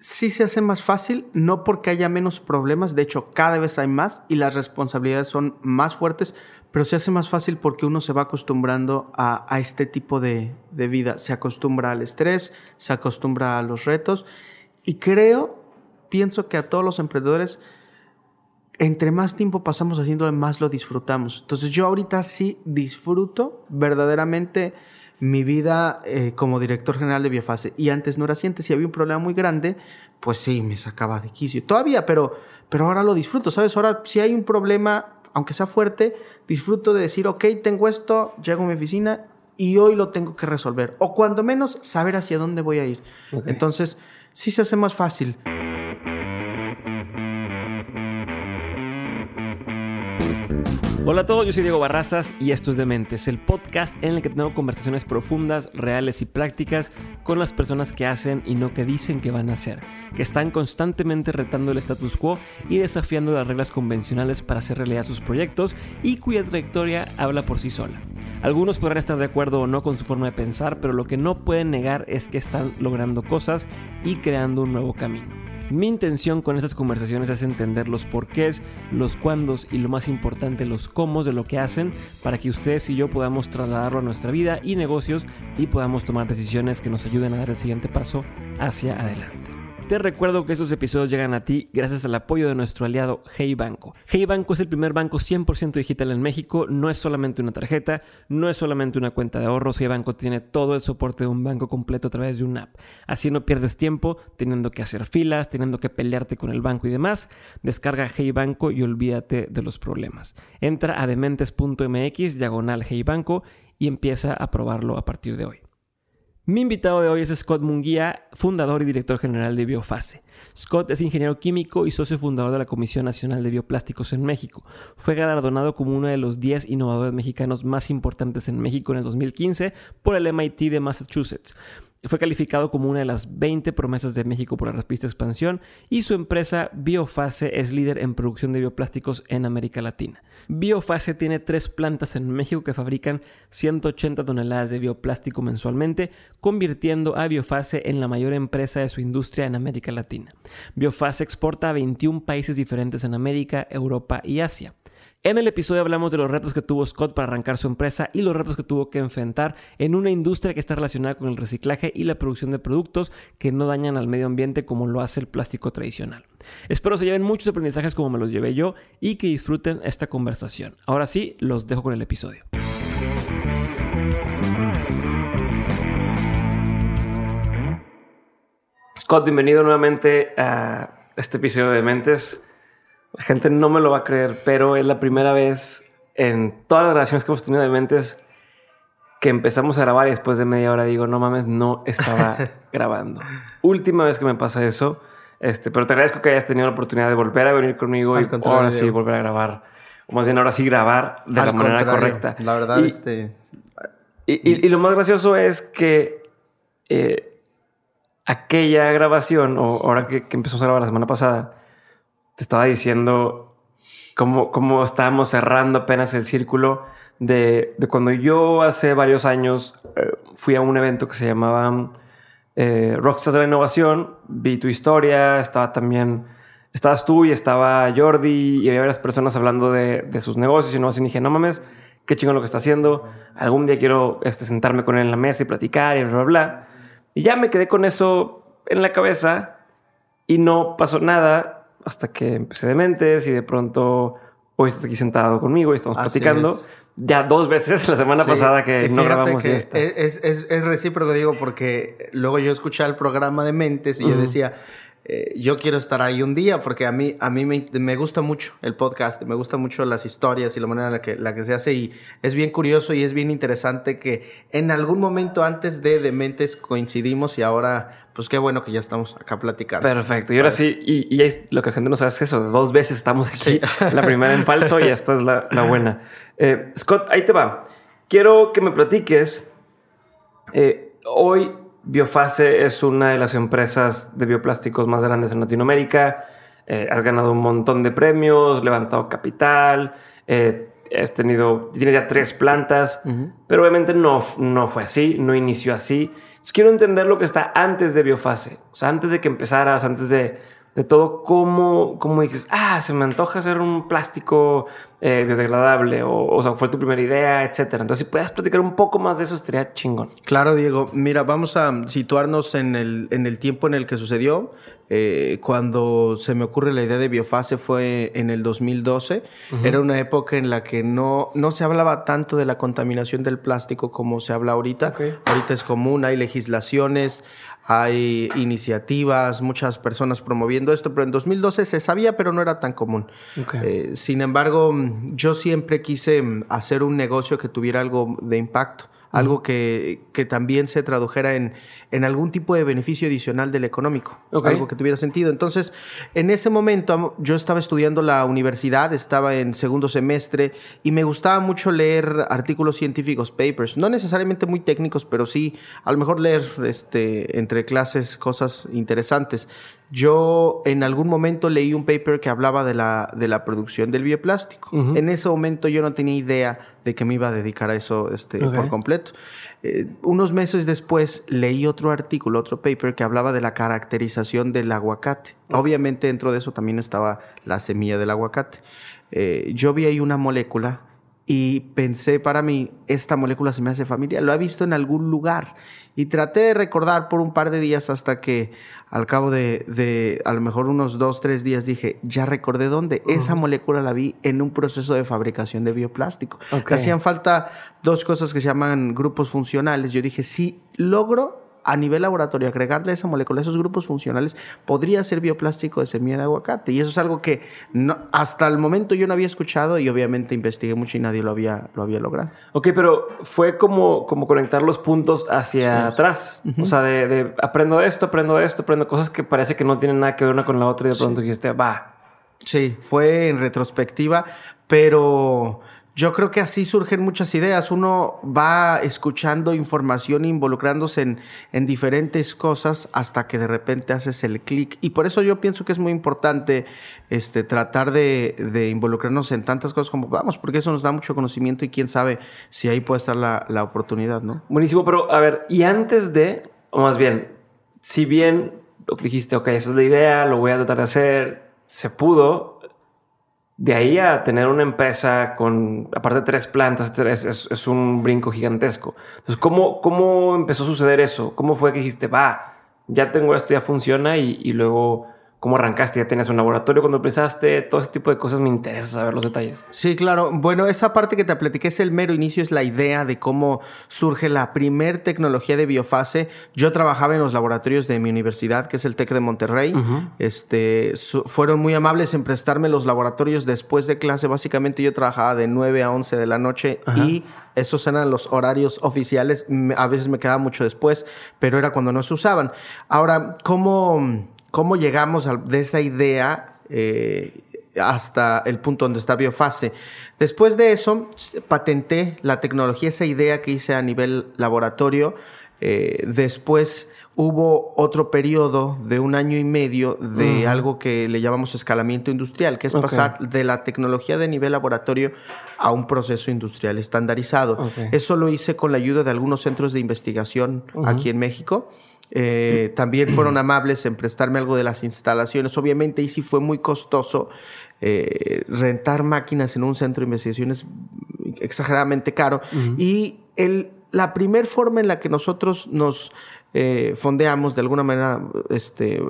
sí se hace más fácil, no porque haya menos problemas, de hecho cada vez hay más y las responsabilidades son más fuertes, pero se hace más fácil porque uno se va acostumbrando a, este tipo de, de, vida, se acostumbra al estrés, se acostumbra a los retos y creo, pienso que a todos los emprendedores, entre más tiempo pasamos haciendo, más lo disfrutamos. Entonces yo ahorita sí disfruto verdaderamente mi vida eh, como director general de Biofase. Y antes no era así, antes si había un problema muy grande, pues sí, me sacaba de quicio. Todavía, pero, pero ahora lo disfruto, ¿sabes? Ahora si hay un problema, aunque sea fuerte, disfruto de decir, ok, tengo esto, llego a mi oficina y hoy lo tengo que resolver. O cuando menos, saber hacia dónde voy a ir. Entonces, sí se hace más fácil. Hola a todos, yo soy Diego Barrazas y esto es Dementes, el podcast en el que tengo conversaciones profundas, reales y prácticas con las personas que hacen y no que dicen que van a hacer, que están constantemente retando el status quo y desafiando las reglas convencionales para hacer realidad sus proyectos y cuya trayectoria habla por sí sola. Algunos podrán estar de acuerdo o no con su forma de pensar, pero lo que no pueden negar es que están logrando cosas y creando un nuevo camino. Mi intención con estas conversaciones es entender los porqués, los cuándos y lo más importante, los cómo de lo que hacen para que ustedes y yo podamos trasladarlo a nuestra vida y negocios y podamos tomar decisiones que nos ayuden a dar el siguiente paso hacia adelante. Te recuerdo que estos episodios llegan a ti gracias al apoyo de nuestro aliado Hey Banco. Hey Banco es el primer banco 100% digital en México, no es solamente una tarjeta, no es solamente una cuenta de ahorros, Hey Banco tiene todo el soporte de un banco completo a través de una app. Así no pierdes tiempo teniendo que hacer filas, teniendo que pelearte con el banco y demás. Descarga Hey Banco y olvídate de los problemas. Entra a dementes.mx, diagonal Hey Banco y empieza a probarlo a partir de hoy. Mi invitado de hoy es Scott Munguía, fundador y director general de Biofase. Scott es ingeniero químico y socio fundador de la Comisión Nacional de Bioplásticos en México. Fue galardonado como uno de los 10 innovadores mexicanos más importantes en México en el 2015 por el MIT de Massachusetts. Fue calificado como una de las 20 promesas de México por la revista Expansión y su empresa Biofase es líder en producción de bioplásticos en América Latina. Biofase tiene tres plantas en México que fabrican 180 toneladas de bioplástico mensualmente, convirtiendo a Biofase en la mayor empresa de su industria en América Latina. Biofase exporta a 21 países diferentes en América, Europa y Asia. En el episodio hablamos de los retos que tuvo Scott para arrancar su empresa y los retos que tuvo que enfrentar en una industria que está relacionada con el reciclaje y la producción de productos que no dañan al medio ambiente como lo hace el plástico tradicional. Espero se lleven muchos aprendizajes como me los llevé yo y que disfruten esta conversación. Ahora sí, los dejo con el episodio. Scott, bienvenido nuevamente a este episodio de Mentes. La gente no me lo va a creer, pero es la primera vez en todas las relaciones que hemos tenido de mentes que empezamos a grabar y después de media hora digo, no mames, no estaba grabando. Última vez que me pasa eso. Este, pero te agradezco que hayas tenido la oportunidad de volver a venir conmigo y ahora sí volver a grabar. O más bien ahora sí grabar de la manera correcta. La verdad, este. Y, lo más gracioso es que eh, aquella grabación, o ahora que, que empezamos a grabar la semana pasada, te estaba diciendo cómo, cómo estábamos cerrando apenas el círculo de, de cuando yo hace varios años eh, fui a un evento que se llamaba eh, Rockstars de la Innovación, vi tu historia, estaba también, estabas tú y estaba Jordi y había varias personas hablando de, de sus negocios y no así dije, no mames, qué chingón lo que está haciendo, algún día quiero este, sentarme con él en la mesa y platicar y bla, bla, bla. Y ya me quedé con eso en la cabeza y no pasó nada hasta que empecé de mentes y de pronto hoy estás aquí sentado conmigo y estamos platicando. Ya dos veces la semana pasada que no grabamos que Es, es, es, recíproco, digo, porque luego yo escuché el programa de Mentes y yo decía, eh, yo quiero estar ahí un día porque a mí, a mí me, gusta mucho el podcast, me gusta mucho las historias y la manera en la que, la que se hace y es bien curioso y es bien interesante que en algún momento antes de Dementes coincidimos y ahora pues qué bueno que ya estamos acá platicando. Perfecto. Y ahora sí, y, lo que la gente no sabe es eso, dos veces estamos aquí, la primera en falso y esta es la, buena. Eh, Scott, ahí te va. Quiero que me platiques. Eh, hoy Biofase es una de las empresas de bioplásticos más grandes en Latinoamérica. Eh, has ganado un montón de premios, levantado capital, has tenido, tienes ya tres plantas, pero obviamente no, no fue así, no inició así. quiero entender lo que está antes de biofase, o sea, antes de que empezaras, antes de, de todo, cómo, cómo dices, ah, se me antoja hacer un plástico eh, biodegradable, o, o sea, fue tu primera idea, etcétera. Entonces, si puedes platicar un poco más de eso, estaría chingón. Claro, Diego. Mira, vamos a situarnos en el, en el tiempo en el que sucedió. Eh, cuando se me ocurre la idea de biofase fue en el 2012. Era una época en la que no, no se hablaba tanto de la contaminación del plástico como se habla ahorita. Ahorita es común, hay legislaciones, hay iniciativas, muchas personas promoviendo esto, pero en 2012 se sabía, pero no era tan común. Eh, sin embargo, yo siempre quise hacer un negocio que tuviera algo de impacto algo que, que, también se tradujera en, en, algún tipo de beneficio adicional del económico, algo que tuviera sentido. Entonces, en ese momento yo estaba estudiando la universidad, estaba en segundo semestre y me gustaba mucho leer artículos científicos, papers, no necesariamente muy técnicos, pero sí a lo mejor leer este, entre clases cosas interesantes. Yo en algún momento leí un paper que hablaba de la, de la producción del bioplástico. En ese momento yo no tenía idea de que me iba a dedicar a eso este, por completo. Eh, unos meses después leí otro artículo, otro paper que hablaba de la caracterización del aguacate. Obviamente dentro de eso también estaba la semilla del aguacate. Eh, yo vi ahí una molécula y pensé para mí, esta molécula se me hace familiar, lo he visto en algún lugar. Y traté de recordar por un par de días hasta que al cabo de, a lo mejor unos dos, tres días dije, ya recordé dónde. Esa molécula la vi en un proceso de fabricación de bioplástico. Hacían falta dos cosas que se llaman grupos funcionales. Yo dije, si logro a nivel laboratorio agregarle esa molécula, esos grupos funcionales, podría ser bioplástico de semilla de aguacate. Y eso es algo que no, hasta el momento yo no había escuchado y obviamente investigué mucho y nadie lo había, lo había logrado. Ok, pero fue como, como conectar los puntos hacia atrás. O sea, de, aprendo esto, aprendo esto, aprendo cosas que parece que no tienen nada que ver una con la otra y de pronto dijiste, va. Sí, fue en retrospectiva, pero yo creo que así surgen muchas ideas. Uno va escuchando información, involucrándose en, en diferentes cosas hasta que de repente haces el clic. Y por eso yo pienso que es muy importante este, tratar de, de, involucrarnos en tantas cosas como vamos, porque eso nos da mucho conocimiento y quién sabe si ahí puede estar la, la oportunidad, ¿no? Buenísimo, pero a ver, y antes de, o más bien, si bien dijiste, ok, esa es la idea, lo voy a tratar de hacer, se pudo, de ahí a tener una empresa con, aparte de tres plantas, es, un brinco gigantesco. Entonces, ¿cómo, ¿cómo empezó a suceder eso? ¿Cómo fue que dijiste, va, ya tengo esto, ya funciona y luego cómo arrancaste, ya tenías un laboratorio cuando empezaste, todo ese tipo de cosas me interesa saber los detalles. Sí, claro. Bueno, esa parte que te platiqué es el mero inicio, es la idea de cómo surge la primer tecnología de biofase. Yo trabajaba en los laboratorios de mi universidad, que es el TEC de Monterrey. este, fueron muy amables en prestarme los laboratorios después de clase. Básicamente yo trabajaba de 9 a 11 de la noche y esos eran los horarios oficiales. A veces me quedaba mucho después, pero era cuando no se usaban. Ahora, ¿cómo cómo llegamos de esa idea eh, hasta el punto donde está Biofase. Después de eso, patenté la tecnología, esa idea que hice a nivel laboratorio. Eh, después hubo otro periodo de un año y medio de algo que le llamamos escalamiento industrial, que es pasar de la tecnología de nivel laboratorio a un proceso industrial estandarizado. Eso lo hice con la ayuda de algunos centros de investigación aquí en México. Eh, también fueron amables en prestarme algo de las instalaciones. Obviamente, y sí fue muy costoso. Eh, rentar máquinas en un centro de investigación es exageradamente caro. Y el, la primera forma en la que nosotros nos eh, fondeamos de alguna manera, este,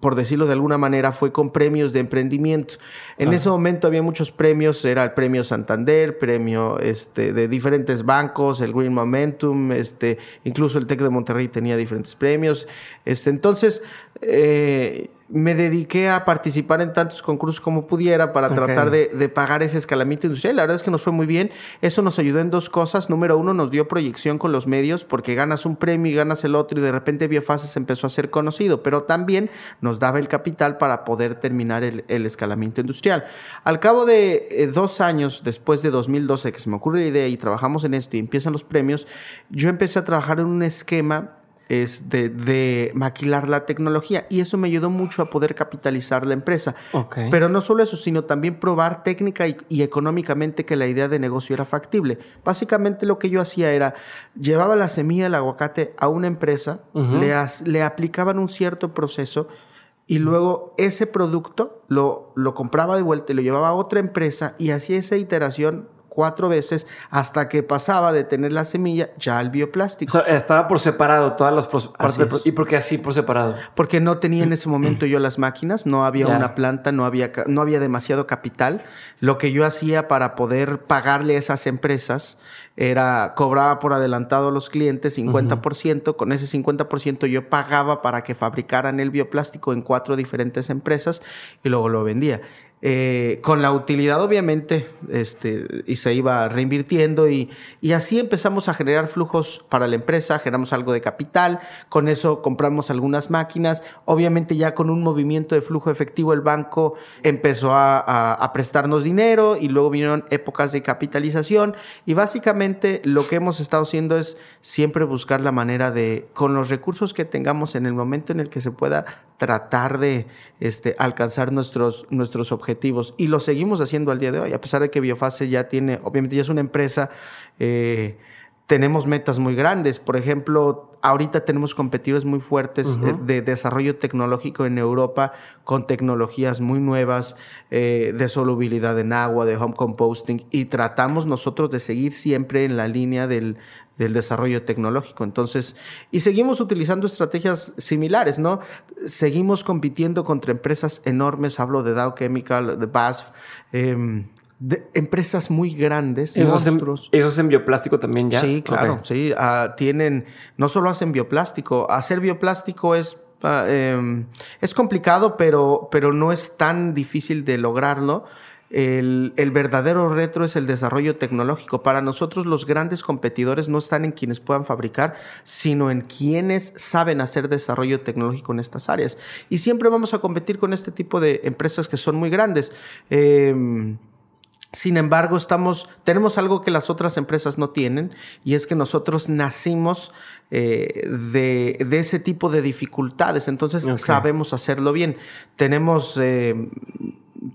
por decirlo de alguna manera, fue con premios de emprendimiento. En ese momento había muchos premios, era el premio Santander, premio este, de diferentes bancos, el Green Momentum, este, incluso el TEC de Monterrey tenía diferentes premios. Este, entonces, eh, me dediqué a participar en tantos concursos como pudiera para tratar de, pagar ese escalamiento industrial. La verdad es que nos fue muy bien. Eso nos ayudó en dos cosas. Número uno, nos dio proyección con los medios porque ganas un premio y ganas el otro y de repente Biofases empezó a ser conocido, pero también nos daba el capital para poder terminar el, escalamiento industrial. Al cabo de eh, dos años después de 2012 que se me ocurre la idea y trabajamos en esto y empiezan los premios, yo empecé a trabajar en un esquema es de, maquilar la tecnología y eso me ayudó mucho a poder capitalizar la empresa. Pero no solo eso, sino también probar técnica y, económicamente que la idea de negocio era factible. Básicamente lo que yo hacía era, llevaba la semilla del aguacate a una empresa, le, le aplicaban un cierto proceso, y luego ese producto lo, lo compraba de vuelta y lo llevaba a otra empresa y hacía esa iteración cuatro veces hasta que pasaba de tener la semilla ya al bioplástico. O sea, estaba por separado todas las partes. ¿Y por qué así por separado? Porque no tenía en ese momento yo las máquinas, no había una planta, no había, no había demasiado capital. Lo que yo hacía para poder pagarle a esas empresas era cobraba por adelantado a los clientes 50%, con ese 50% yo pagaba para que fabricaran el bioplástico en cuatro diferentes empresas y luego lo vendía. Eh, con la utilidad obviamente, este, y se iba reinvirtiendo y, y, así empezamos a generar flujos para la empresa, generamos algo de capital, con eso compramos algunas máquinas, obviamente ya con un movimiento de flujo efectivo el banco empezó a, a prestarnos dinero y luego vinieron épocas de capitalización y básicamente lo que hemos estado haciendo es siempre buscar la manera de, con los recursos que tengamos en el momento en el que se pueda tratar de este, alcanzar nuestros, nuestros objetivos. Y lo seguimos haciendo al día de hoy, a pesar de que Biofase ya tiene, obviamente ya es una empresa, eh, tenemos metas muy grandes. Por ejemplo, ahorita tenemos competidores muy fuertes eh, de desarrollo tecnológico en Europa con tecnologías muy nuevas eh, de solubilidad en agua, de home composting, y tratamos nosotros de seguir siempre en la línea del, del desarrollo tecnológico. Entonces, y seguimos utilizando estrategias similares, ¿no? Seguimos compitiendo contra empresas enormes, hablo de Dow Chemical, de BASF, em, de empresas muy grandes, ¿Esos monstruos. ¿Ellos hacen bioplástico también ya? Sí, claro, sí. Ah, tienen, no solo hacen bioplástico, hacer bioplástico es em, es complicado, pero, pero no es tan difícil de lograrlo el, verdadero reto es el desarrollo tecnológico. Para nosotros los grandes competidores no están en quienes puedan fabricar, sino en quienes saben hacer desarrollo tecnológico en estas áreas. Y siempre vamos a competir con este tipo de empresas que son muy grandes. Em, sin embargo, estamos, tenemos algo que las otras empresas no tienen y es que nosotros nacimos eh, de, ese tipo de dificultades, entonces sabemos hacerlo bien. Tenemos em,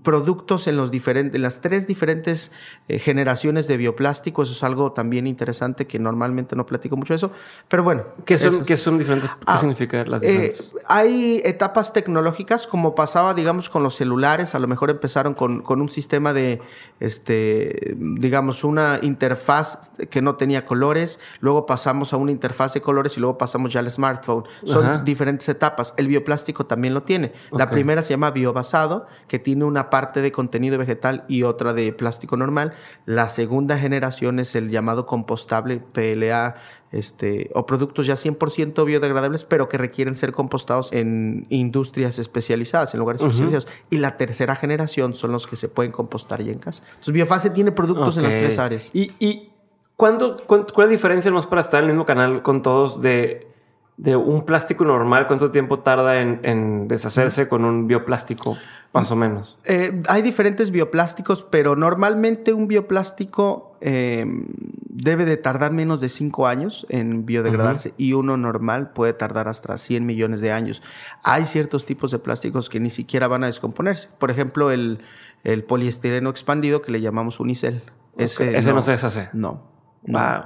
productos en, los diferentes, las tres diferentes eh, generaciones de bioplástico. Eso es algo también interesante que normalmente no platico mucho de eso. Pero bueno. ¿Qué son, ¿qué son diferentes? ¿Qué ah, significa las eh, diferentes? hay etapas tecnológicas, como pasaba, digamos, con los celulares. A lo mejor empezaron con, con un sistema de, este, digamos, una interfaz que no tenía colores. Luego pasamos a una interfaz de colores y luego pasamos ya al smartphone. Son diferentes etapas. El bioplástico también lo tiene. La primera se llama biobasado, que tiene una parte de contenido vegetal y otra de plástico normal. La segunda generación es el llamado compostable PLA, este, o productos ya 100% biodegradables, pero que requieren ser compostados en industrias especializadas, en lugares especializados. Y la tercera generación son los que se pueden compostar ya en casa. Entonces, Biofase tiene productos en las tres áreas. ¿Y, y ¿cuándo, cuál es la diferencia, más para estar en el mismo canal con todos, de, de un plástico normal? ¿Cuánto tiempo tarda en, en deshacerse con un bioplástico? Más o menos. Eh, hay diferentes bioplásticos, pero normalmente un bioplástico eh, debe de tardar menos de 5 años en biodegradarse y uno normal puede tardar hasta 100 millones de años. Hay ciertos tipos de plásticos que ni siquiera van a descomponerse. Por ejemplo, el, el poliestireno expandido que le llamamos unicel. Ese, Ese no se deshace. No.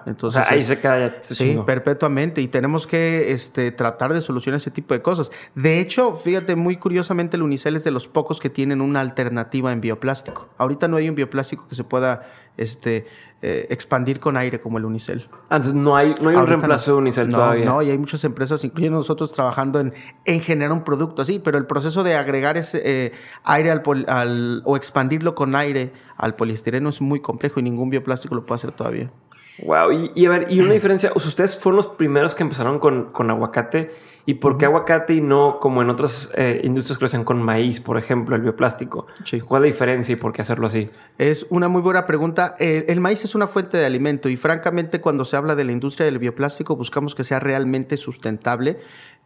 Entonces, ahí se queda Sí, perpetuamente. Y tenemos que este, tratar de solucionar ese tipo de cosas. De hecho, fíjate, muy curiosamente, el Unicel es de los pocos que tienen una alternativa en bioplástico. Ahorita no hay un bioplástico que se pueda este, eh, expandir con aire como el Unicel. Antes no hay, no hay un reemplazo de Unicel todavía. No, y hay muchas empresas, incluyendo nosotros, trabajando en, en generar un producto así, pero el proceso de agregar ese eh, aire al, al, o expandirlo con aire al poliestireno es muy complejo y ningún bioplástico lo puede hacer todavía. Wow. Y, a ver, y una diferencia, ustedes fueron los primeros que empezaron con, con aguacate. ¿Y por qué aguacate y no como en otras eh, industrias que lo hacen con maíz, por ejemplo, el bioplástico? ¿Cuál es la diferencia y por qué hacerlo así? Es una muy buena pregunta. El, maíz es una fuente de alimento y francamente cuando se habla de la industria del bioplástico buscamos que sea realmente sustentable.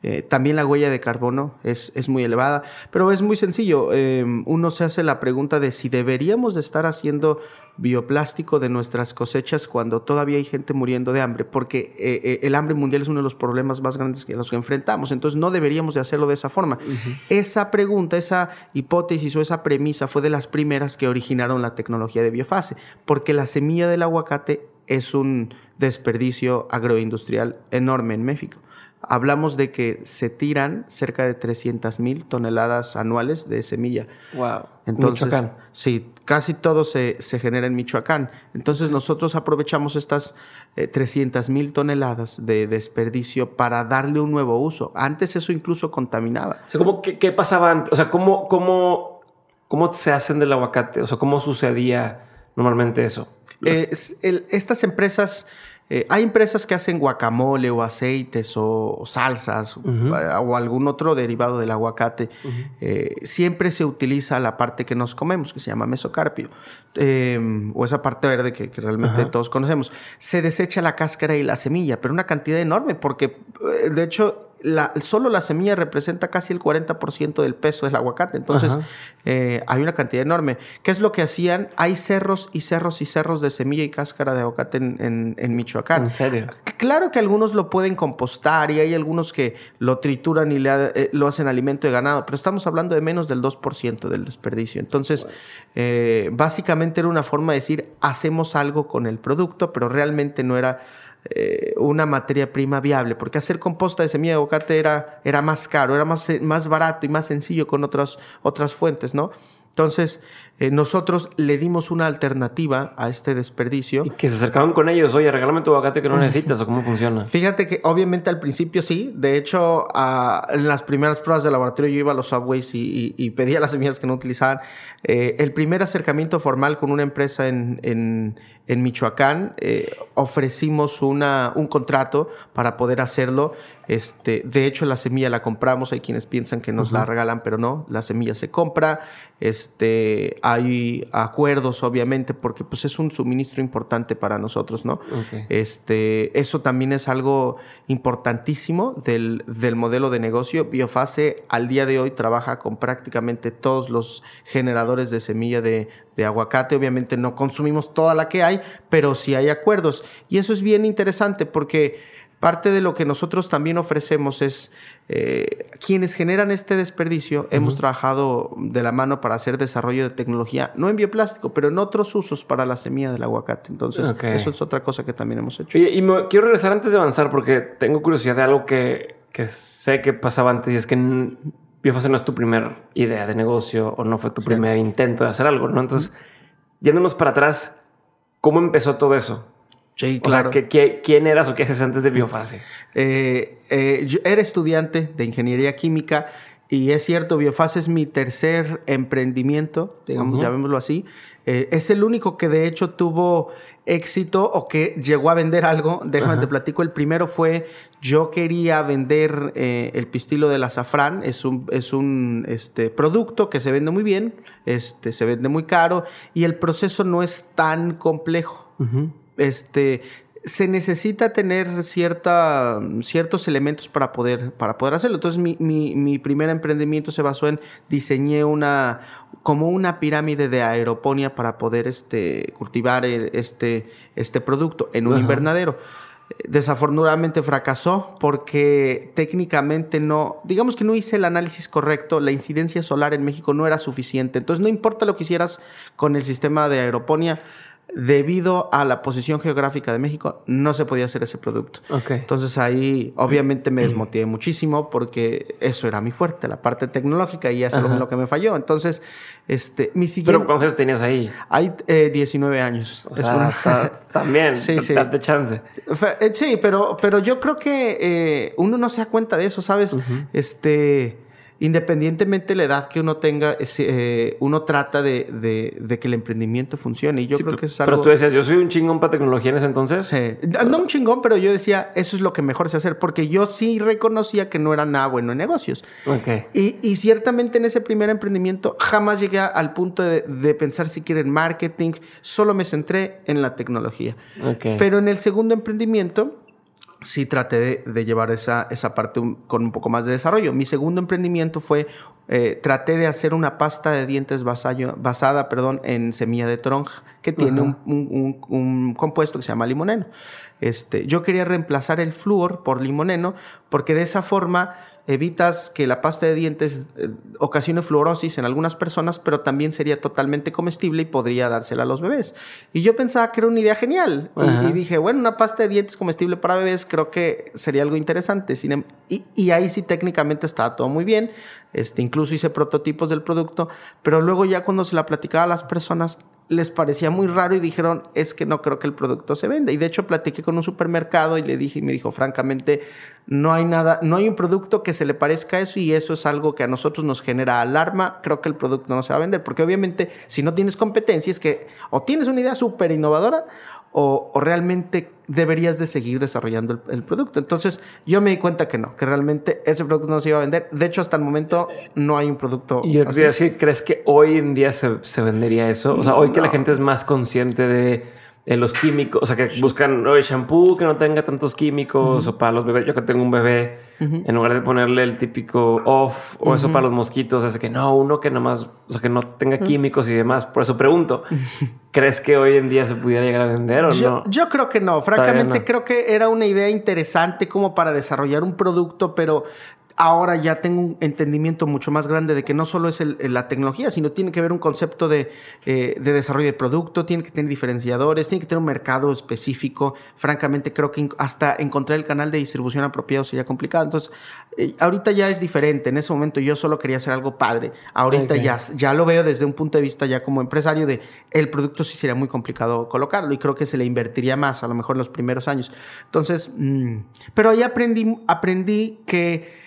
Eh, también la huella de carbono es, es, muy elevada, pero es muy sencillo. Em, uno se hace la pregunta de si deberíamos de estar haciendo bioplástico de nuestras cosechas cuando todavía hay gente muriendo de hambre, porque eh, eh, el hambre mundial es uno de los problemas más grandes que los que enfrentamos, entonces no deberíamos de hacerlo de esa forma. Esa pregunta, esa hipótesis o esa premisa fue de las primeras que originaron la tecnología de biofase, porque la semilla del aguacate es un desperdicio agroindustrial enorme en México hablamos de que se tiran cerca de 300 mil toneladas anuales de semilla. Wow. Entonces, Michoacán. Sí, casi todo se, se, genera en Michoacán. Entonces nosotros aprovechamos estas 300 eh, mil toneladas de desperdicio para darle un nuevo uso. Antes eso incluso contaminaba. O sea, ¿cómo, qué, qué, pasaba antes? O sea, ¿cómo, cómo, ¿cómo se hacen del aguacate? O sea, ¿cómo sucedía normalmente eso? Eh, el, estas empresas eh, hay empresas que hacen guacamole o aceites o, salsas o algún otro derivado del aguacate. Eh, siempre se utiliza la parte que nos comemos, que se llama mesocarpio, em, o esa parte verde que, realmente todos conocemos. Se desecha la cáscara y la semilla, pero una cantidad enorme, porque eh, de hecho solo la semilla representa casi el 40% del peso del aguacate. Entonces, eh, hay una cantidad enorme. ¿Qué es lo que hacían? Hay cerros y cerros y cerros de semilla y cáscara de aguacate en, Michoacán. ¿En serio? Claro que algunos lo pueden compostar y hay algunos que lo trituran y le, eh, lo hacen alimento de ganado, pero estamos hablando de menos del 2% del desperdicio. Entonces, eh, básicamente era una forma de decir, hacemos algo con el producto, pero realmente no era eh, una materia prima viable, porque hacer composta de semilla de aguacate era, era más caro, era más, más barato y más sencillo con otras, otras fuentes, ¿no? Entonces, eh, nosotros le dimos una alternativa a este desperdicio. Y que se acercaron con ellos, oye, regálame tu aguacate que no necesitas, o cómo funciona. Fíjate que obviamente al principio sí, de hecho, en las primeras pruebas de laboratorio yo iba a los subways y, pedía las semillas que no utilizaban. Eh, el primer acercamiento formal con una empresa en, en, Michoacán, eh, ofrecimos una, un contrato para poder hacerlo. Este, de hecho, la semilla la compramos, hay quienes piensan que nos la regalan, pero no, la semilla se compra. Este, hay acuerdos, obviamente, porque pues es un suministro importante para nosotros, ¿no? Este, eso también es algo importantísimo del, del, modelo de negocio. Biofase al día de hoy trabaja con prácticamente todos los generadores de semilla de, de aguacate. Obviamente no consumimos toda la que hay, pero sí hay acuerdos. Y eso es bien interesante porque Parte de lo que nosotros también ofrecemos es, eh, quienes generan este desperdicio, hemos trabajado de la mano para hacer desarrollo de tecnología, no en bioplástico, pero en otros usos para la semilla del aguacate. Entonces, eso es otra cosa que también hemos hecho. Y, quiero regresar antes de avanzar porque tengo curiosidad de algo que, que sé que pasaba antes y es que Biofase no es tu primera idea de negocio o no fue tu primer intento de hacer algo, ¿no? Entonces, yéndonos para atrás, ¿cómo empezó todo eso? Sí, claro. quién eras o qué haces antes de Biofase? Eh, eh, yo era estudiante de ingeniería química y es cierto, Biofase es mi tercer emprendimiento, digamos, llamémoslo así. Eh, es el único que de hecho tuvo éxito o que llegó a vender algo. Déjame te platico. El primero fue, yo quería vender el pistilo del azafrán. Es un, es un este, producto que se vende muy bien, este, se vende muy caro y el proceso no es tan complejo este, se necesita tener cierta, ciertos elementos para poder, para poder hacerlo. Entonces, mi, mi, primer emprendimiento se basó en diseñé una, como una pirámide de aeroponía para poder este, cultivar este, este producto en un invernadero. Desafortunadamente fracasó porque técnicamente no, digamos que no hice el análisis correcto, la incidencia solar en México no era suficiente. Entonces, no importa lo que hicieras con el sistema de aeroponía, debido a la posición geográfica de México, no se podía hacer ese producto. Entonces ahí obviamente me desmotivé muchísimo porque eso era mi fuerte, la parte tecnológica y eso es lo que me falló. Entonces, este, mi siguiente... ¿Pero cuántos años tenías ahí? Hay eh, 19 años. también, sí, sí. darte chance. Eh, sí, pero, pero yo creo que eh, uno no se da cuenta de eso, ¿sabes? Este independientemente de la edad que uno tenga, eh, uno trata de, de, que el emprendimiento funcione. Y yo creo que es algo... Pero tú decías, yo soy un chingón para tecnología en ese entonces. Sí. No un chingón, pero yo decía, eso es lo que mejor sé hacer, porque yo sí reconocía que no era nada bueno en negocios. Okay. Y, y ciertamente en ese primer emprendimiento jamás llegué al punto de, de pensar siquiera en marketing, solo me centré en la tecnología. Okay. Pero en el segundo emprendimiento sí traté de, llevar esa, esa parte con un poco más de desarrollo. Mi segundo emprendimiento fue, eh, traté de hacer una pasta de dientes basada perdón, en semilla de toronja, que tiene un, un, compuesto que se llama limoneno. Este, yo quería reemplazar el flúor por limoneno porque de esa forma evitas que la pasta de dientes eh, ocasione fluorosis en algunas personas, pero también sería totalmente comestible y podría dársela a los bebés. Y yo pensaba que era una idea genial. Y, dije, bueno, una pasta de dientes comestible para bebés creo que sería algo interesante. Em, y, y ahí sí técnicamente estaba todo muy bien. Este, incluso hice prototipos del producto, pero luego ya cuando se la platicaba a las personas, les parecía muy raro y dijeron, es que no creo que el producto se venda. Y de hecho platiqué con un supermercado y le dije, y me dijo, francamente, no hay nada, no hay un producto que se le parezca a eso y eso es algo que a nosotros nos genera alarma. Creo que el producto no se va a vender, porque obviamente si no tienes competencia es que o tienes una idea súper innovadora o, realmente deberías de seguir desarrollando el, producto. Entonces yo me di cuenta que no, que realmente ese producto no se iba a vender. De hecho, hasta el momento no hay un producto. Y yo decir, ¿crees que hoy en día se, se vendería eso? O sea, hoy que la gente es más consciente de en los químicos, o sea, que buscan el shampoo que no tenga tantos químicos, o para los bebés, yo que tengo un bebé, en lugar de ponerle el típico off, o eso para los mosquitos, hace que no, uno que nomás, o sea, que no tenga químicos y demás. Por eso pregunto, ¿crees que hoy en día se pudiera llegar a vender o no? Yo creo que no, francamente creo que era una idea interesante como para desarrollar un producto, pero ahora ya tengo un entendimiento mucho más grande de que no solo es la tecnología, sino tiene que haber un concepto de, eh, de, desarrollo de producto, tiene que tener diferenciadores, tiene que tener un mercado específico. Francamente, creo que hasta encontrar el canal de distribución apropiado sería complicado. Entonces, eh, ahorita ya es diferente. En ese momento yo solo quería hacer algo padre. Ahorita ya, ya lo veo desde un punto de vista ya como empresario de el producto sí sería muy complicado colocarlo y creo que se le invertiría más, a lo mejor en los primeros años. Entonces, mm, pero ahí aprendí, aprendí que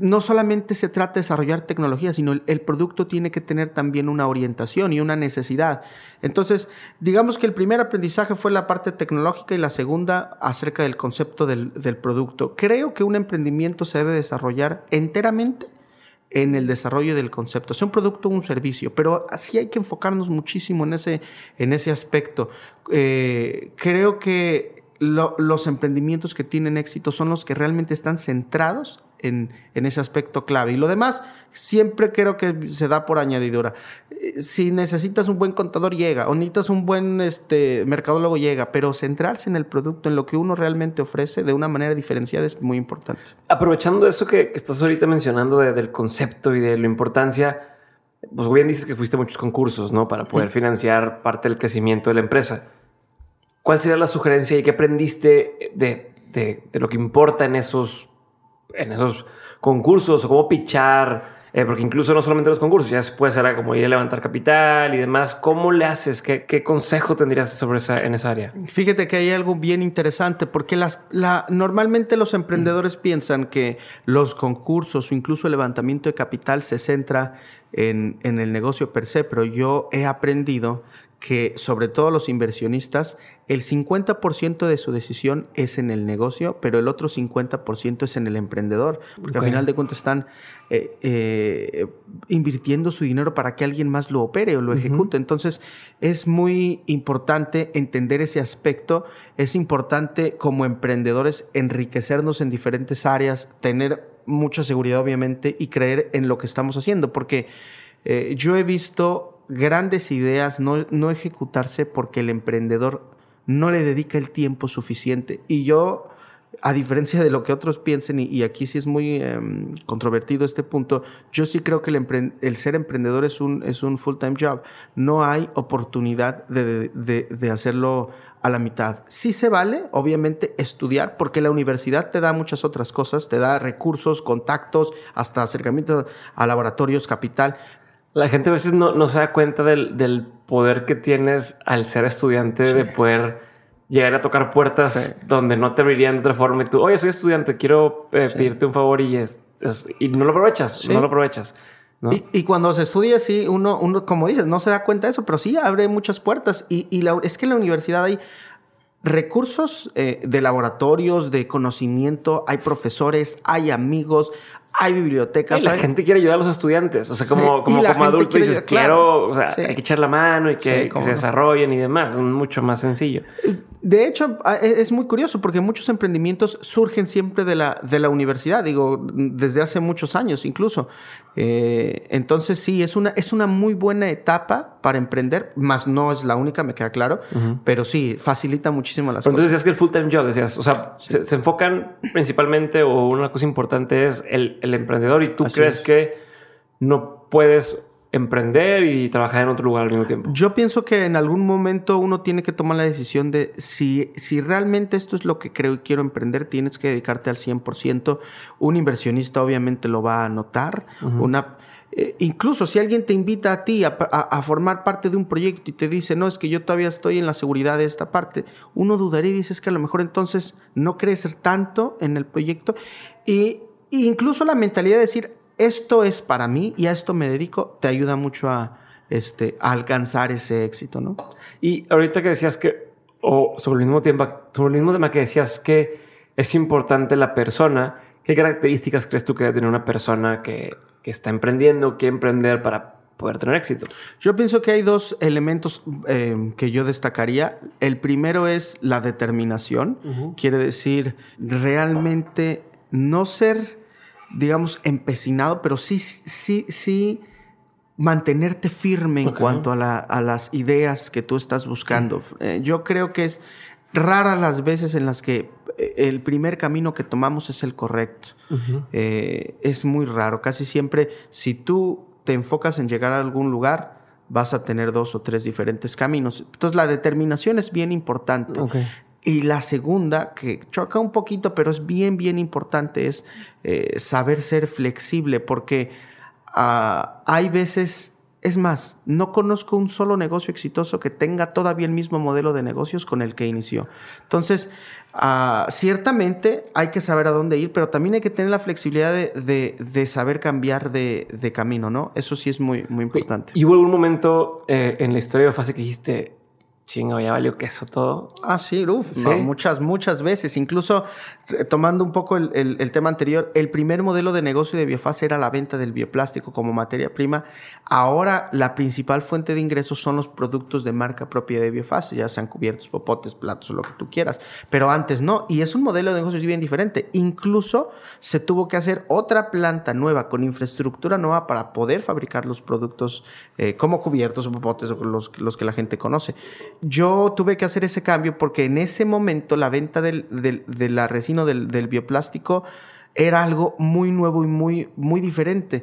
no solamente se trata de desarrollar tecnología, sino el, producto tiene que tener también una orientación y una necesidad. Entonces, digamos que el primer aprendizaje fue la parte tecnológica y la segunda acerca del concepto del, producto. Creo que un emprendimiento se debe desarrollar enteramente en el desarrollo del concepto, sea un producto o un servicio, pero así hay que enfocarnos muchísimo en ese, en ese aspecto. Eh, creo que los emprendimientos que tienen éxito son los que realmente están centrados en, ese aspecto clave. Y lo demás, siempre creo que se da por añadidura. Eh, si necesitas un buen contador, llega. O necesitas un buen este, mercadólogo, llega. Pero centrarse en el producto, en lo que uno realmente ofrece de una manera diferenciada es muy importante. Aprovechando eso que, estás ahorita mencionando del concepto y de la importancia, pues bien dices que fuiste a muchos concursos, ¿no? Para poder financiar parte del crecimiento de la empresa. ¿Cuál sería la sugerencia y qué aprendiste de, de, de lo que importa en esos en esos concursos o cómo pichar, eh, porque incluso no solamente los concursos, ya se puede hacer como ir a levantar capital y demás. ¿Cómo le haces? ¿Qué, qué consejo tendrías sobre esa, en esa área? Fíjate que hay algo bien interesante, porque las, la, normalmente los emprendedores piensan que los concursos o incluso el levantamiento de capital se centra en, en el negocio per se, pero yo he aprendido que sobre todo los inversionistas, el 50% de su decisión es en el negocio, pero el otro 50% es en el emprendedor, porque al final de cuentas están eh, eh, invirtiendo su dinero para que alguien más lo opere o lo ejecute. Entonces es muy importante entender ese aspecto, es importante como emprendedores enriquecernos en diferentes áreas, tener mucha seguridad obviamente y creer en lo que estamos haciendo, porque eh, yo he visto grandes ideas no, no ejecutarse porque el emprendedor no le dedica el tiempo suficiente. Y yo, a diferencia de lo que otros piensen, y, aquí sí es muy em, controvertido este punto, yo sí creo que el, el ser emprendedor es un, es un full-time job. No hay oportunidad de, de, de, hacerlo a la mitad. Sí se vale, obviamente, estudiar, porque la universidad te da muchas otras cosas, te da recursos, contactos, hasta acercamiento a laboratorios, capital, la gente a veces no, se da cuenta del, poder que tienes al ser estudiante de poder llegar a tocar puertas donde no te abrirían de otra forma. Y tú, oye, soy estudiante, quiero eh, pedirte un favor y, es, y no lo aprovechas, no lo aprovechas. Y, cuando se estudia, sí, uno, uno, como dices, no se da cuenta de eso, pero sí abre muchas puertas. Y, es que en la universidad hay recursos eh, de laboratorios, de conocimiento, hay profesores, hay amigos, hay bibliotecas. Y la gente quiere ayudar a los estudiantes. O sea, como, como, como adulto dices, quiero, o sea, hay que echar la mano y que, se desarrollen y demás. Es mucho más sencillo. De hecho, e, es muy curioso porque muchos emprendimientos surgen siempre de la, de la universidad, digo, desde hace muchos años incluso. Eh, entonces sí, es una, es una muy buena etapa para emprender, más no es la única, me queda claro, pero sí, facilita muchísimo las pero cosas. Entonces decías que el full-time job, decías, o sea, se, enfocan principalmente o una cosa importante es el, el emprendedor y tú crees que no puedes emprender y trabajar en otro lugar al mismo tiempo? Yo pienso que en algún momento uno tiene que tomar la decisión de si, si realmente esto es lo que creo y quiero emprender, tienes que dedicarte al 100%. Un inversionista obviamente lo va a notar. Una... Eh, incluso si alguien te invita a ti a, a, formar parte de un proyecto y te dice, no, es que yo todavía estoy en la seguridad de esta parte, uno dudaría y dices que a lo mejor entonces no crees tanto en el proyecto. Y, incluso la mentalidad de decir, esto es para mí y a esto me dedico, te ayuda mucho a, este, alcanzar ese éxito, ¿no? Y ahorita que decías que, o sobre el mismo tiempo, sobre el mismo tema que decías que es importante la persona, ¿qué características crees tú que debe tener una persona que, que está emprendiendo, que emprender para poder tener éxito? Yo pienso que hay dos elementos eh, que yo destacaría. El primero es la determinación. Quiere decir realmente no ser digamos, empecinado, pero sí, sí, sí mantenerte firme en cuanto a, las ideas que tú estás buscando. Eh, yo creo que es rara las veces en las que eh, el primer camino que tomamos es el correcto. Eh, es muy raro. Casi siempre, si tú te enfocas en llegar a algún lugar, vas a tener dos o tres diferentes caminos. Entonces, la determinación es bien importante. Y la segunda, que choca un poquito, pero es bien, bien importante, es eh, saber ser flexible, porque ah, hay veces, es más, no conozco un solo negocio exitoso que tenga todavía el mismo modelo de negocios con el que inició. Entonces, ah, ciertamente hay que saber a dónde ir, pero también hay que tener la flexibilidad de, saber cambiar de, camino, ¿no? Eso sí es muy, muy importante. Y hubo un momento eh, en la historia de fase que dijiste, chingo, ya valió queso todo. Ah, sí, uf, muchas, muchas veces. Incluso tomando un poco el, tema anterior, el primer modelo de negocio de Biofase era la venta del bioplástico como materia prima. Ahora la principal fuente de ingresos son los productos de marca propia de Biofase, ya sean cubiertos, popotes, platos o lo que tú quieras. Pero antes no, y es un modelo de negocio bien diferente. Incluso se tuvo que hacer otra planta nueva con infraestructura nueva para poder fabricar los productos eh, como cubiertos o popotes o los, los que la gente conoce yo tuve que hacer ese cambio porque en ese momento la venta del, de la resina del, del, bioplástico era algo muy nuevo y muy, muy diferente.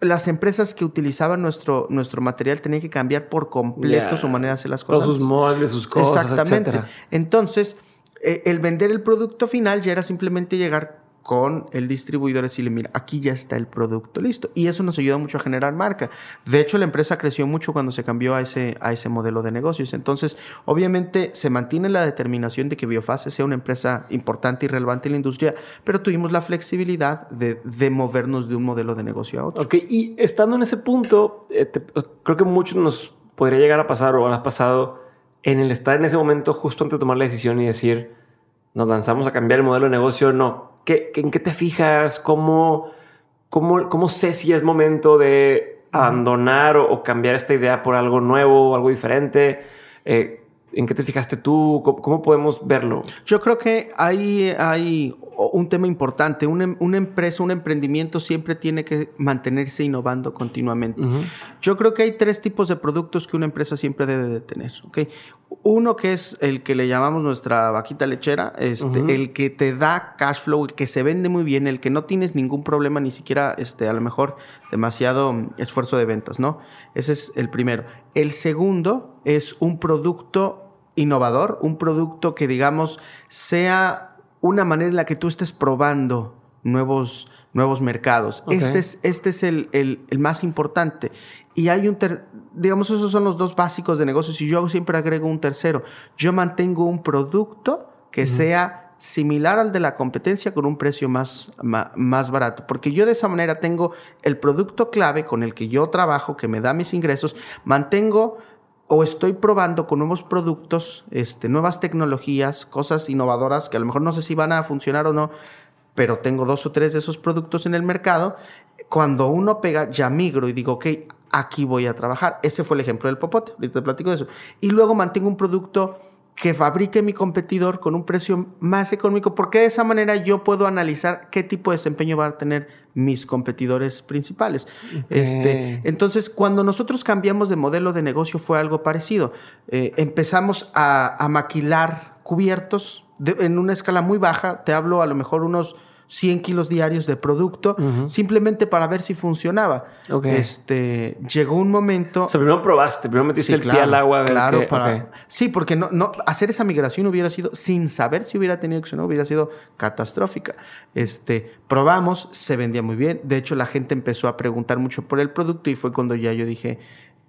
Las empresas que utilizaban nuestro, nuestro material tenían que cambiar por completo su manera de hacer las cosas. Todos sus moldes, sus cosas. Exactamente. Entonces, eh, el vender el producto final ya era simplemente llegar con el distribuidor decirle, mira, aquí ya está el producto listo. Y eso nos ayuda mucho a generar marca. De hecho, la empresa creció mucho cuando se cambió a ese, a ese modelo de negocios. Entonces, obviamente, se mantiene la determinación de que Biofase sea una empresa importante y relevante en la industria, pero tuvimos la flexibilidad de, de movernos de un modelo de negocio a otro. Ok, y estando en ese punto, eh, creo que muchos nos podría llegar a pasar o ha pasado en el estar en ese momento justo antes de tomar la decisión y decir, nos lanzamos a cambiar el modelo de negocio, no, ¿En qué te fijas? ¿Cómo, cómo, cómo sé si es momento de abandonar o, cambiar esta idea por algo nuevo, algo diferente? Eh, ¿En qué te fijaste tú? ¿Cómo, podemos verlo? Yo creo que hay, hay un tema importante. Una, una, empresa, un emprendimiento siempre tiene que mantenerse innovando continuamente. Yo creo que hay tres tipos de productos que una empresa siempre debe de tener. ¿okay? Uno que es el que le llamamos nuestra vaquita lechera, este, el que te da cash flow, el que se vende muy bien, el que no tienes ningún problema, ni siquiera este, a lo mejor demasiado esfuerzo de ventas, ¿no? Ese es el primero. El segundo es un producto innovador, un producto que digamos sea una manera en la que tú estés probando nuevos, nuevos mercados. Este es, este es el, el, más importante. Y hay un, digamos, esos son los dos básicos de negocios y yo siempre agrego un tercero. Yo mantengo un producto que sea similar al de la competencia con un precio más, más, barato. Porque yo de esa manera tengo el producto clave con el que yo trabajo, que me da mis ingresos, mantengo o estoy probando con nuevos productos, este, nuevas tecnologías, cosas innovadoras que a lo mejor no sé si van a funcionar o no, pero tengo dos o tres de esos productos en el mercado. Cuando uno pega, ya migro y digo, ok, aquí voy a trabajar. Ese fue el ejemplo del popote, te platico de eso. Y luego mantengo un producto que fabrique mi competidor con un precio más económico, porque de esa manera yo puedo analizar qué tipo de desempeño va a tener mis competidores principales. Este, entonces, cuando nosotros cambiamos de modelo de negocio fue algo parecido. Eh, empezamos a, maquilar cubiertos en una escala muy baja, te hablo a lo mejor unos 100 kilos diarios de producto, simplemente para ver si funcionaba. Este, llegó un momento... O sea, primero probaste, primero metiste el pie al agua. claro, para... Sí, porque no, no, hacer esa migración hubiera sido, sin saber si hubiera tenido que no, hubiera sido catastrófica. Este, probamos, se vendía muy bien. De hecho, la gente empezó a preguntar mucho por el producto y fue cuando ya yo dije,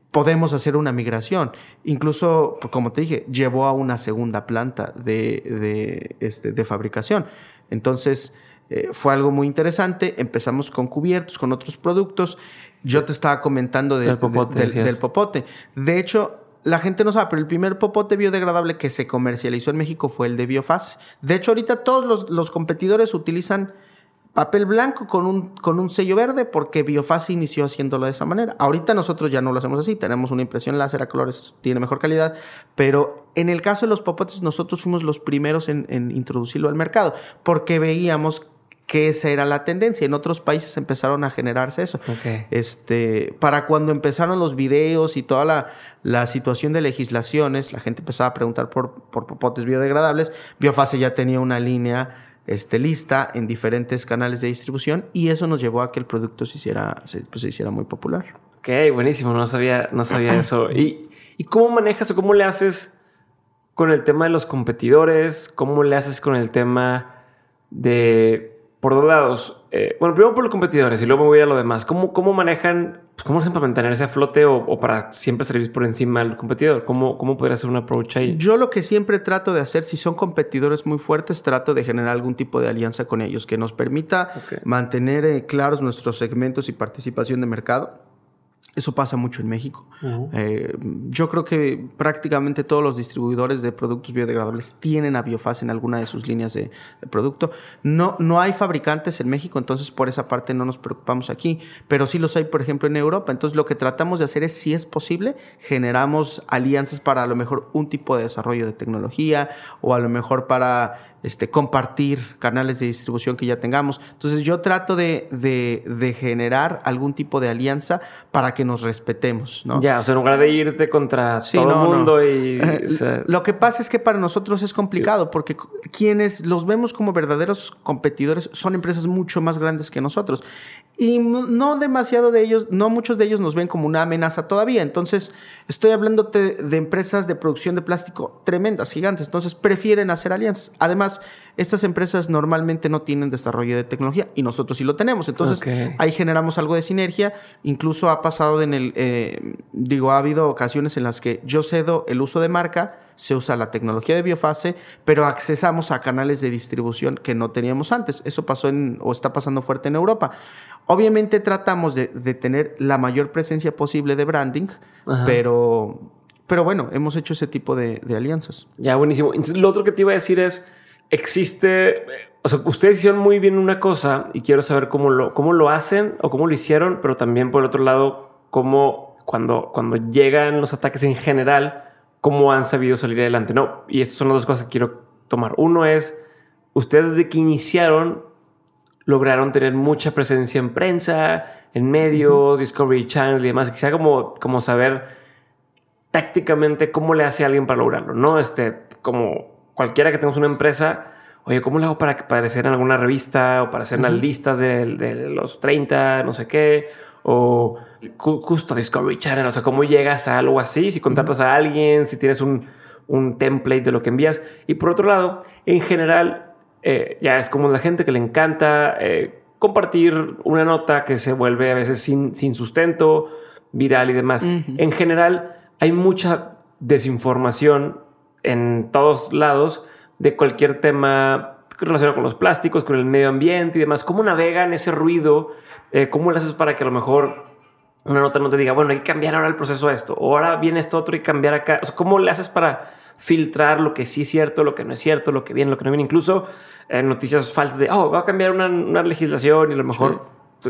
podemos hacer una migración. Incluso, como te dije, llevó a una segunda planta de, de, este, de fabricación. Entonces, eh, fue algo muy interesante. Empezamos con cubiertos, con otros productos. Yo te estaba comentando del, popote, del, popote. De hecho, la gente no sabe, pero el primer popote biodegradable que se comercializó en México fue el de Biofaz. De hecho, ahorita todos los, competidores utilizan papel blanco con un, con un sello verde porque Biofaz inició haciéndolo de esa manera. Ahorita nosotros ya no lo hacemos así, tenemos una impresión láser a colores, tiene mejor calidad, pero en el caso de los popotes nosotros fuimos los primeros en, en introducirlo al mercado porque veíamos que esa era la tendencia. En otros países empezaron a generarse eso. Este, para cuando empezaron los videos y toda la, la, situación de legislaciones, la gente empezaba a preguntar por, por popotes biodegradables. Biofase ya tenía una línea este, lista en diferentes canales de distribución y eso nos llevó a que el producto se hiciera, se, pues, se hiciera muy popular. Ok, buenísimo, no sabía, no sabía eso. ¿Y, ¿Y cómo manejas o cómo le haces con el tema de los competidores? ¿Cómo le haces con el tema de por dos lados. Eh, bueno, primero por los competidores y luego me voy a lo demás. ¿Cómo, cómo manejan, pues, cómo hacen para mantenerse a flote o, para siempre servir por encima del competidor? ¿Cómo, ¿Cómo podría hacer un approach ahí? Yo lo que siempre trato de hacer, si son competidores muy fuertes, trato de generar algún tipo de alianza con ellos que nos permita mantener eh, claros nuestros segmentos y participación de mercado eso pasa mucho en México. Eh, yo creo que prácticamente todos los distribuidores de productos biodegradables tienen a Biofaz en alguna de sus líneas de, producto. No, no hay fabricantes en México, entonces por esa parte no nos preocupamos aquí, pero sí los hay, por ejemplo, en Europa. Entonces lo que tratamos de hacer es, si es posible, generamos alianzas para a lo mejor un tipo de desarrollo de tecnología o a lo mejor para este, compartir canales de distribución que ya tengamos. Entonces yo trato de, de, generar algún tipo de alianza para que nos respetemos, ¿no? Ya, o sea, en lugar de irte contra todo el mundo y... Lo que pasa es que para nosotros es complicado porque quienes los vemos como verdaderos competidores son empresas mucho más grandes que nosotros. Y no demasiado de ellos, no muchos de ellos nos ven como una amenaza todavía. Entonces, estoy hablando de empresas de producción de plástico tremendas, gigantes. Entonces, prefieren hacer alianzas. Además, estas empresas normalmente no tienen desarrollo de tecnología y nosotros sí lo tenemos. Entonces, ahí generamos algo de sinergia. Incluso ha pasado en el, eh, digo, ha habido ocasiones en las que yo cedo el uso de marca, se usa la tecnología de biofase, pero accesamos a canales de distribución que no teníamos antes. Eso pasó en, o está pasando fuerte en Europa. Obviamente tratamos de, tener la mayor presencia posible de branding, pero, pero bueno, hemos hecho ese tipo de, de alianzas. Ya, buenísimo. Entonces, lo otro que te iba a decir es, existe, o sea, ustedes hicieron muy bien una cosa y quiero saber cómo lo, cómo lo hacen o cómo lo hicieron, pero también por el otro lado, cómo cuando, cuando llegan los ataques en general, cómo han sabido salir adelante. No, y estas son las dos cosas que quiero tomar. Uno es, ustedes desde que iniciaron lograron tener mucha presencia en prensa, en medios, Discovery Channel y demás. Quisiera como, como saber tácticamente cómo le hace a alguien para lograrlo, ¿no? Este, como cualquiera que tengamos una empresa, oye, ¿cómo le hago para aparecer en alguna revista o para hacer las listas de, los 30, no sé qué? O justo Discovery Channel, o sea, ¿cómo llegas a algo así? Si contratas a alguien, si tienes un, un, template de lo que envías. Y por otro lado, en general, eh, ya es como la gente que le encanta eh, compartir una nota que se vuelve a veces sin, sin sustento, viral y demás. En general, hay mucha desinformación en todos lados de cualquier tema relacionado con los plásticos, con el medio ambiente y demás. ¿Cómo navegan ese ruido? Eh, ¿Cómo lo haces para que a lo mejor una nota no te diga, bueno, hay que cambiar ahora el proceso a esto, o ahora viene esto otro y cambiar acá? O sea, ¿Cómo le haces para filtrar lo que sí es cierto, lo que no es cierto, lo que viene, lo que no viene? Incluso eh, noticias falsas de, oh, va a cambiar una, legislación y a lo mejor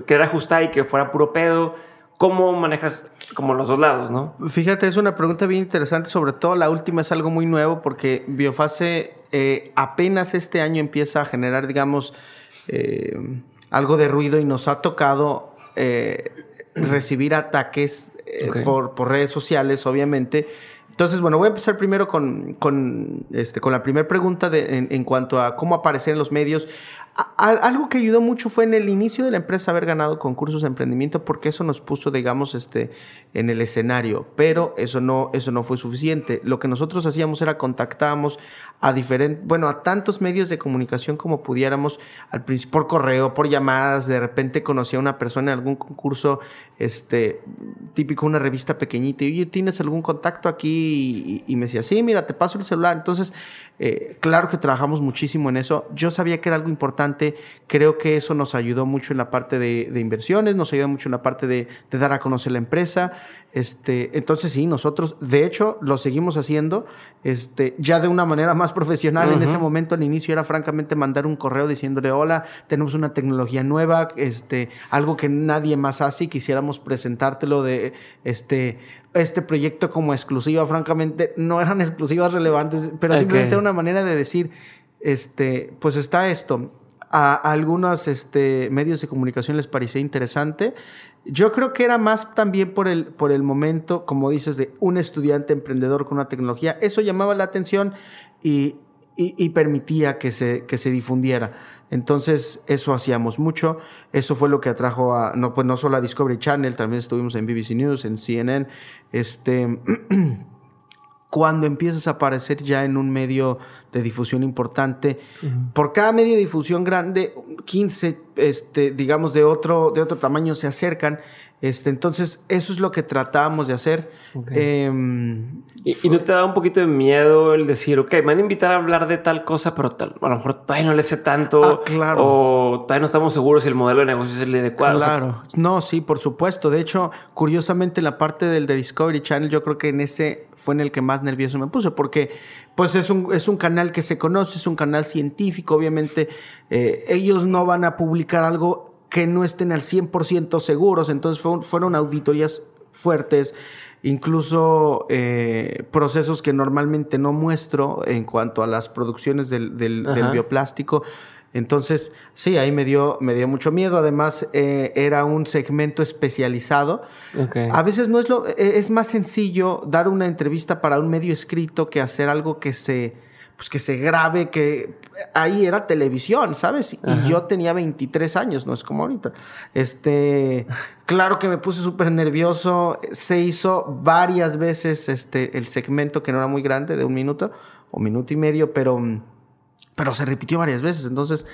querer ajustar y que fuera puro pedo. ¿Cómo manejas como los dos lados, no? Fíjate, es una pregunta bien interesante, sobre todo la última es algo muy nuevo porque Biofase eh, apenas este año empieza a generar, digamos, eh, algo de ruido y nos ha tocado eh, recibir ataques por, por, redes sociales, obviamente. Entonces, bueno, voy a empezar primero con, con, este, con la primera pregunta de, en, en, cuanto a cómo aparecer en los medios algo que ayudó mucho fue en el inicio de la empresa haber ganado concursos de emprendimiento porque eso nos puso, digamos, este, en el escenario, pero eso no, eso no fue suficiente. Lo que nosotros hacíamos era contactábamos a diferentes, bueno, a tantos medios de comunicación como pudiéramos, al por correo, por llamadas, de repente conocía a una persona en algún concurso, este, típico, una revista pequeñita, y oye, ¿tienes algún contacto aquí? Y, y me decía, sí, mira, te paso el celular. Entonces, eh, claro que trabajamos muchísimo en eso. Yo sabía que era algo importante. Creo que eso nos ayudó mucho en la parte de, inversiones, nos ayudó mucho en la parte de, dar a conocer la empresa. Este, entonces sí, nosotros de hecho lo seguimos haciendo este, ya de una manera más profesional. En ese momento al inicio era francamente mandar un correo diciéndole hola, tenemos una tecnología nueva, este, algo que nadie más hace y quisiéramos presentártelo de este este proyecto como exclusiva, francamente, no eran exclusivas relevantes, pero simplemente era una manera de decir, este, pues está esto. A, algunos este, medios de comunicación les parecía interesante. Yo creo que era más también por el, por el momento, como dices, de un estudiante emprendedor con una tecnología. Eso llamaba la atención y, y, permitía que se, que se difundiera. Entonces, eso hacíamos mucho. Eso fue lo que atrajo a, no, pues no solo a Discovery Channel, también estuvimos en BBC News, en CNN. Este, cuando empiezas a aparecer ya en un medio de difusión importante, por cada medio de difusión grande, 15, este, digamos, de otro, de otro tamaño se acercan este, entonces, eso es lo que tratábamos de hacer. Em, ¿Y, no te da un poquito de miedo el decir, ok, me van a invitar a hablar de tal cosa, pero tal, a lo mejor todavía no le sé tanto. Ah, claro. O todavía no estamos seguros si el modelo de negocio es el adecuado. Claro. no, sí, por supuesto. De hecho, curiosamente, la parte del de Discovery Channel, yo creo que en ese fue en el que más nervioso me puse, porque pues es un, es un canal que se conoce, es un canal científico, obviamente. Eh, ellos no van a publicar algo que no estén al 100% seguros. Entonces fueron, auditorías fuertes, incluso eh, procesos que normalmente no muestro en cuanto a las producciones del, del, bioplástico. Entonces, sí, ahí me dio, me dio mucho miedo. Además, eh, era un segmento especializado. A veces no es lo, e, es más sencillo dar una entrevista para un medio escrito que hacer algo que se pues que se grabe, que ahí era televisión, ¿sabes? Y yo tenía 23 años, no es como ahorita. Este, claro que me puse súper nervioso, se hizo varias veces este, el segmento que no era muy grande, de un minuto o minuto y medio, pero, pero se repitió varias veces, entonces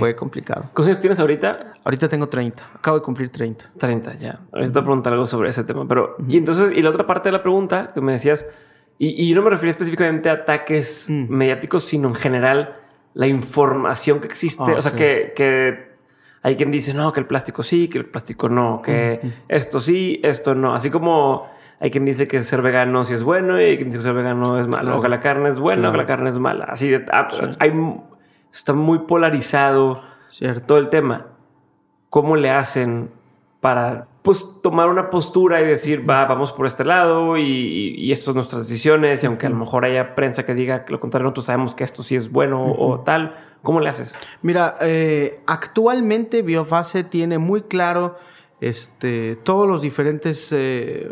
fue complicado. ¿Cuántos años tienes ahorita? Ahorita tengo 30, acabo de cumplir 30. 30, ya. Ahorita te voy a preguntar algo sobre ese tema, pero, y entonces, y la otra parte de la pregunta que me decías, y, yo no me refería específicamente a ataques mm. mediáticos, sino en general la información que existe. o sea, que, que, hay quien dice, no, que el plástico sí, que el plástico no, que esto sí, esto no. Así como hay quien dice que ser vegano sí es bueno y hay quien dice que ser vegano es malo, o que la carne es buena o que la carne es mala. Así de, ah, hay, está muy polarizado todo el tema. ¿Cómo le hacen para pues tomar una postura y decir, va, vamos por este lado y, y, esto son nuestras decisiones y aunque a lo mejor haya prensa que diga que lo contrario, nosotros sabemos que esto sí es bueno o tal, ¿cómo le haces? Mira, eh, actualmente Biofase tiene muy claro este, todos los diferentes eh,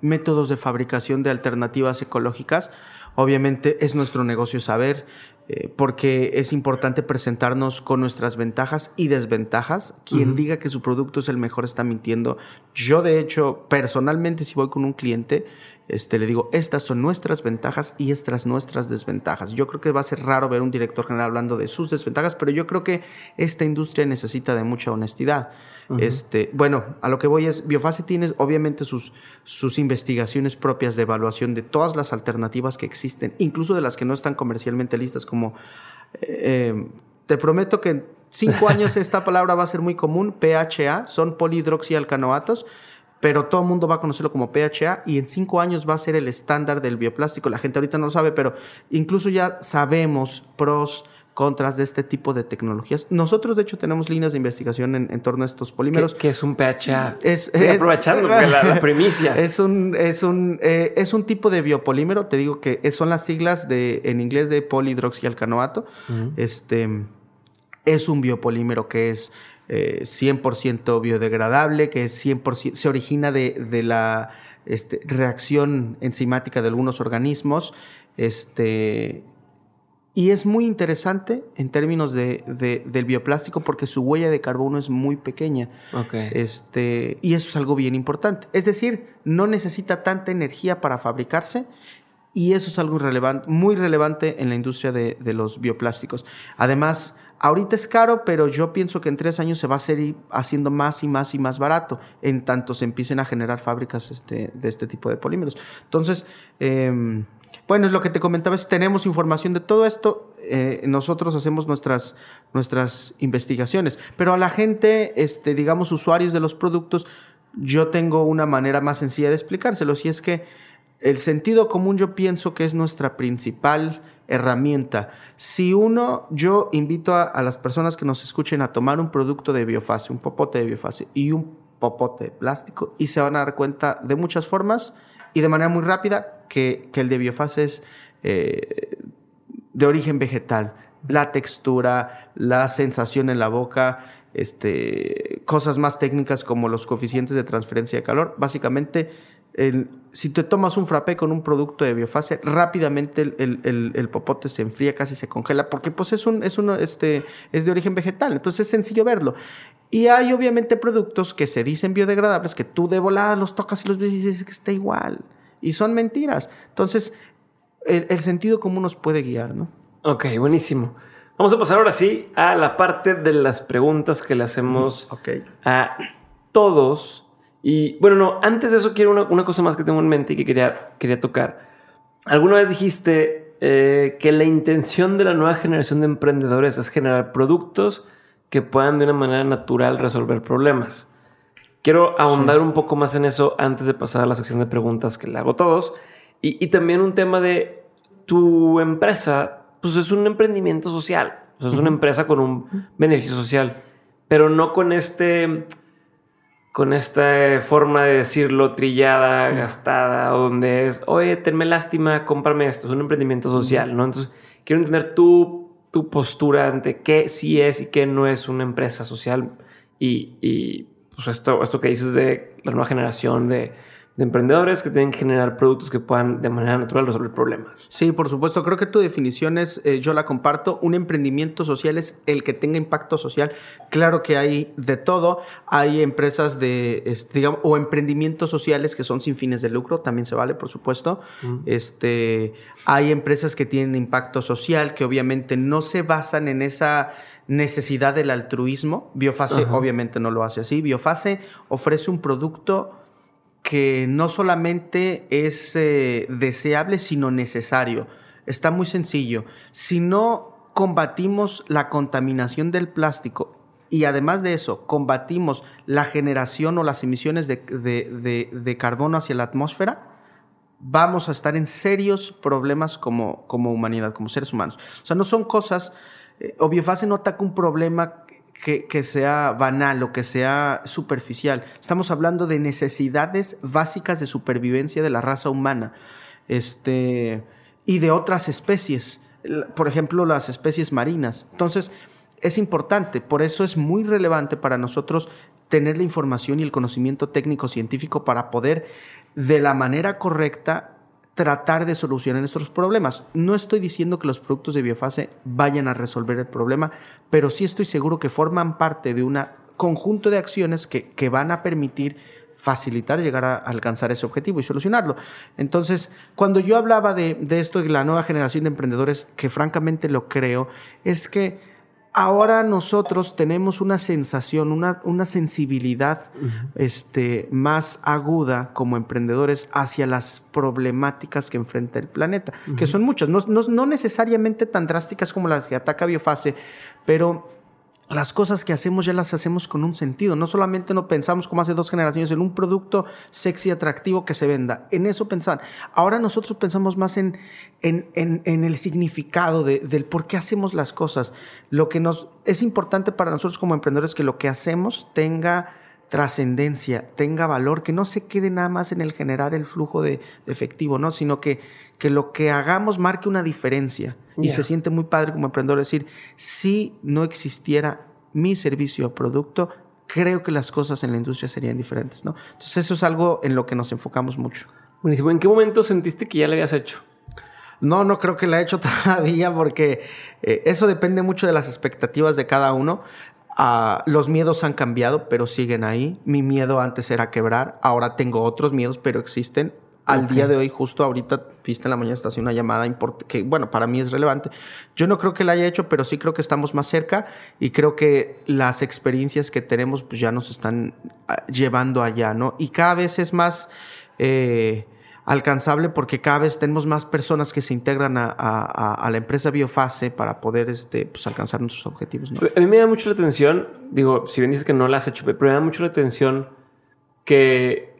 métodos de fabricación de alternativas ecológicas. Obviamente es nuestro negocio saber. Eh, porque es importante presentarnos con nuestras ventajas y desventajas. Quien diga que su producto es el mejor está mintiendo. Yo, de hecho, personalmente, si voy con un cliente, este, le digo, estas son nuestras ventajas y estas nuestras desventajas. Yo creo que va a ser raro ver un director general hablando de sus desventajas, pero yo creo que esta industria necesita de mucha honestidad. Este, bueno, a lo que voy es, Biofase tiene obviamente sus, sus investigaciones propias de evaluación de todas las alternativas que existen, incluso de las que no están comercialmente listas, como... Eh, eh, te prometo que en cinco años esta palabra va a ser muy común, PHA, son polihidroxialcanoatos pero todo el mundo va a conocerlo como PHA y en cinco años va a ser el estándar del bioplástico. La gente ahorita no lo sabe, pero incluso ya sabemos pros, contras de este tipo de tecnologías. Nosotros, de hecho, tenemos líneas de investigación en, torno a estos polímeros. ¿Qué, es un PHA? Es, aprovechando la, primicia. Es un, es, un, eh, es un tipo de biopolímero, te digo que son las siglas de, en inglés de polihidroxialcanoato. Este es un biopolímero que es 100% eh, biodegradable, que es 100%, se origina de, de la este, reacción enzimática de algunos organismos. Este, y es muy interesante en términos de, del bioplástico porque su huella de carbono es muy pequeña. Este, y eso es algo bien importante. Es decir, no necesita tanta energía para fabricarse y eso es algo relevante, muy relevante en la industria de, los bioplásticos. Además, ahorita es caro, pero yo pienso que en tres años se va a seguir haciendo más y más y más barato en tanto se empiecen a generar fábricas este, de este tipo de polímeros. Entonces, em, bueno, es lo que te comentaba, tenemos información de todo esto, eh, nosotros hacemos nuestras, nuestras investigaciones, pero a la gente, este, digamos, usuarios de los productos, yo tengo una manera más sencilla de explicárselo, y es que el sentido común yo pienso que es nuestra principal herramienta. Si uno, yo invito a, a las personas que nos escuchen a tomar un producto de biofase, un popote de biofase y un popote plástico, y se van a dar cuenta de muchas formas y de manera muy rápida que, el de biofase es eh, de origen vegetal. La textura, la sensación en la boca, este, cosas más técnicas como los coeficientes de transferencia de calor. Básicamente, si te tomas un frappé con un producto de biofase, rápidamente el, popote se enfría, casi se congela, porque pues es, un, es, uno, este, es de origen vegetal, entonces es sencillo verlo. Y hay obviamente productos que se dicen biodegradables, que tú de volada los tocas y los ves y dices que está igual. Y son mentiras. Entonces, el, sentido común nos puede guiar, ¿no? Ok, buenísimo. Vamos a pasar ahora sí a la parte de las preguntas que le hacemos a todos. Y bueno, no, antes de eso quiero una, cosa más que tengo en mente y que quería, quería tocar. Alguna vez dijiste eh, que la intención de la nueva generación de emprendedores es generar productos que puedan de una manera natural resolver problemas. Quiero ahondar un poco más en eso antes de pasar a la sección de preguntas que le hago a todos. Y, también un tema de tu empresa, pues es un emprendimiento social. es una empresa con un beneficio social, pero no con este, con esta forma de decirlo trillada, gastada, donde es, oye, tenme lástima, cómprame esto. Es un emprendimiento social, ¿no? Entonces, quiero entender tu tu postura ante qué sí es y qué no es una empresa social. Y, y pues esto, esto que dices de la nueva generación de de emprendedores que tienen que generar productos que puedan de manera natural resolver problemas. Sí, por supuesto. Creo que tu definición es, eh, yo la comparto, un emprendimiento social es el que tenga impacto social. Claro que hay de todo. Hay empresas de, digamos, o emprendimientos sociales que son sin fines de lucro, también se vale, por supuesto. Este, hay empresas que tienen impacto social que obviamente no se basan en esa necesidad del altruismo. Biofase obviamente no lo hace así. Biofase ofrece un producto que no solamente es eh, deseable, sino necesario. Está muy sencillo. Si no combatimos la contaminación del plástico y además de eso combatimos la generación o las emisiones de, carbono hacia la atmósfera, vamos a estar en serios problemas como, como humanidad, como seres humanos. O sea, no son cosas... Eh, no ataca un problema que, sea banal o que sea superficial. Estamos hablando de necesidades básicas de supervivencia de la raza humana este, y de otras especies, por ejemplo, las especies marinas. Entonces, es importante, por eso es muy relevante para nosotros tener la información y el conocimiento técnico científico para poder de la manera correcta tratar de solucionar nuestros problemas. No estoy diciendo que los productos de biofase vayan a resolver el problema, pero sí estoy seguro que forman parte de un conjunto de acciones que, van a permitir facilitar llegar a alcanzar ese objetivo y solucionarlo. Entonces, cuando yo hablaba de, de esto de la nueva generación de emprendedores, que francamente lo creo, es que ahora nosotros tenemos una sensación, una, una sensibilidad este, más aguda como emprendedores hacia las problemáticas que enfrenta el planeta, que son muchas, no, no, necesariamente tan drásticas como las que ataca Biofase, pero las cosas que hacemos ya las hacemos con un sentido. No solamente no pensamos como hace dos generaciones en un producto sexy, atractivo que se venda. En eso pensaban. Ahora nosotros pensamos más en, en, en, el significado de, del por qué hacemos las cosas. Lo que nos es importante para nosotros como emprendedores que lo que hacemos tenga trascendencia, tenga valor, que no se quede nada más en el generar el flujo de, efectivo, ¿no? Sino que, que lo que hagamos marque una diferencia. Y se siente muy padre como emprendedor decir, si no existiera mi servicio o producto, creo que las cosas en la industria serían diferentes, ¿no? Entonces eso es algo en lo que nos enfocamos mucho. Buenísimo. ¿En qué momento sentiste que ya lo habías hecho? No, no creo que la he hecho todavía porque eh, eso depende mucho de las expectativas de cada uno. Ah, los miedos han cambiado, pero siguen ahí. Mi miedo antes era quebrar, ahora tengo otros miedos, pero existen. Al día de hoy, justo ahorita, viste en la mañana, está haciendo una llamada que, bueno, para mí es relevante. Yo no creo que la haya hecho, pero sí creo que estamos más cerca y creo que las experiencias que tenemos pues ya nos están ah, llevando allá, ¿no? Y cada vez es más... Eh, alcanzable porque cada vez tenemos más personas que se integran a, la empresa Biofase para poder este, pues, alcanzar nuestros objetivos. A mí me da mucho la atención, digo, si bien dices que no la has hecho, pero me da mucho la atención que,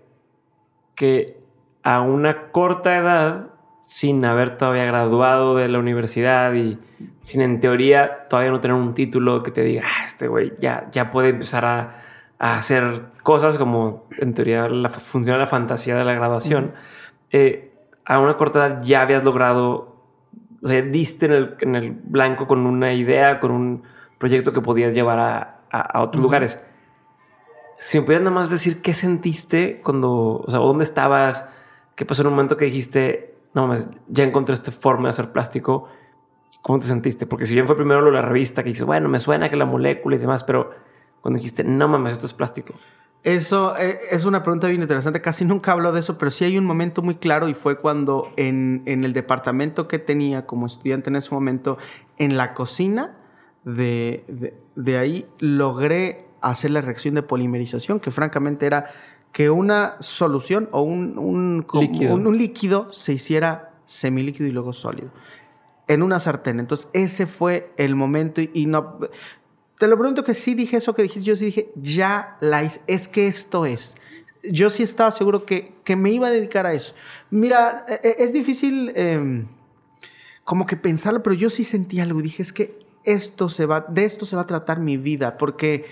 que a una corta edad, sin haber todavía graduado de la universidad y sin en teoría todavía no tener un título que te diga, ah, este güey ya, ya puede empezar a, hacer cosas como en teoría la, funciona la fantasía de la graduación. Eh, a una corta edad ya habías logrado, o sea, diste en el, blanco con una idea, con un proyecto que podías llevar a, otros lugares. Si me pudieras nada más decir qué sentiste cuando, o sea, dónde estabas, qué pasó en un momento que dijiste, no mames, ya encontré esta forma de hacer plástico, ¿cómo te sentiste? Porque si bien fue primero lo de la revista que dices, bueno, me suena que la molécula y demás, pero cuando dijiste, no mames, esto es plástico. Eso eh, es una pregunta bien interesante. Casi nunca hablo de eso, pero sí hay un momento muy claro y fue cuando en, el departamento que tenía como estudiante en ese momento, en la cocina de, de, ahí, logré hacer la reacción de polimerización, que francamente era que una solución o un, un, líquido. un líquido se hiciera semilíquido y luego sólido en una sartén. Entonces, ese fue el momento y, no te lo pregunto que sí dije eso que dijiste, yo sí dije, ya la es que esto es. Yo sí estaba seguro que, que me iba a dedicar a eso. Mira, e, e, es difícil em, como que pensarlo, pero yo sí sentí algo y dije, es que esto se va, de esto se va a tratar mi vida, porque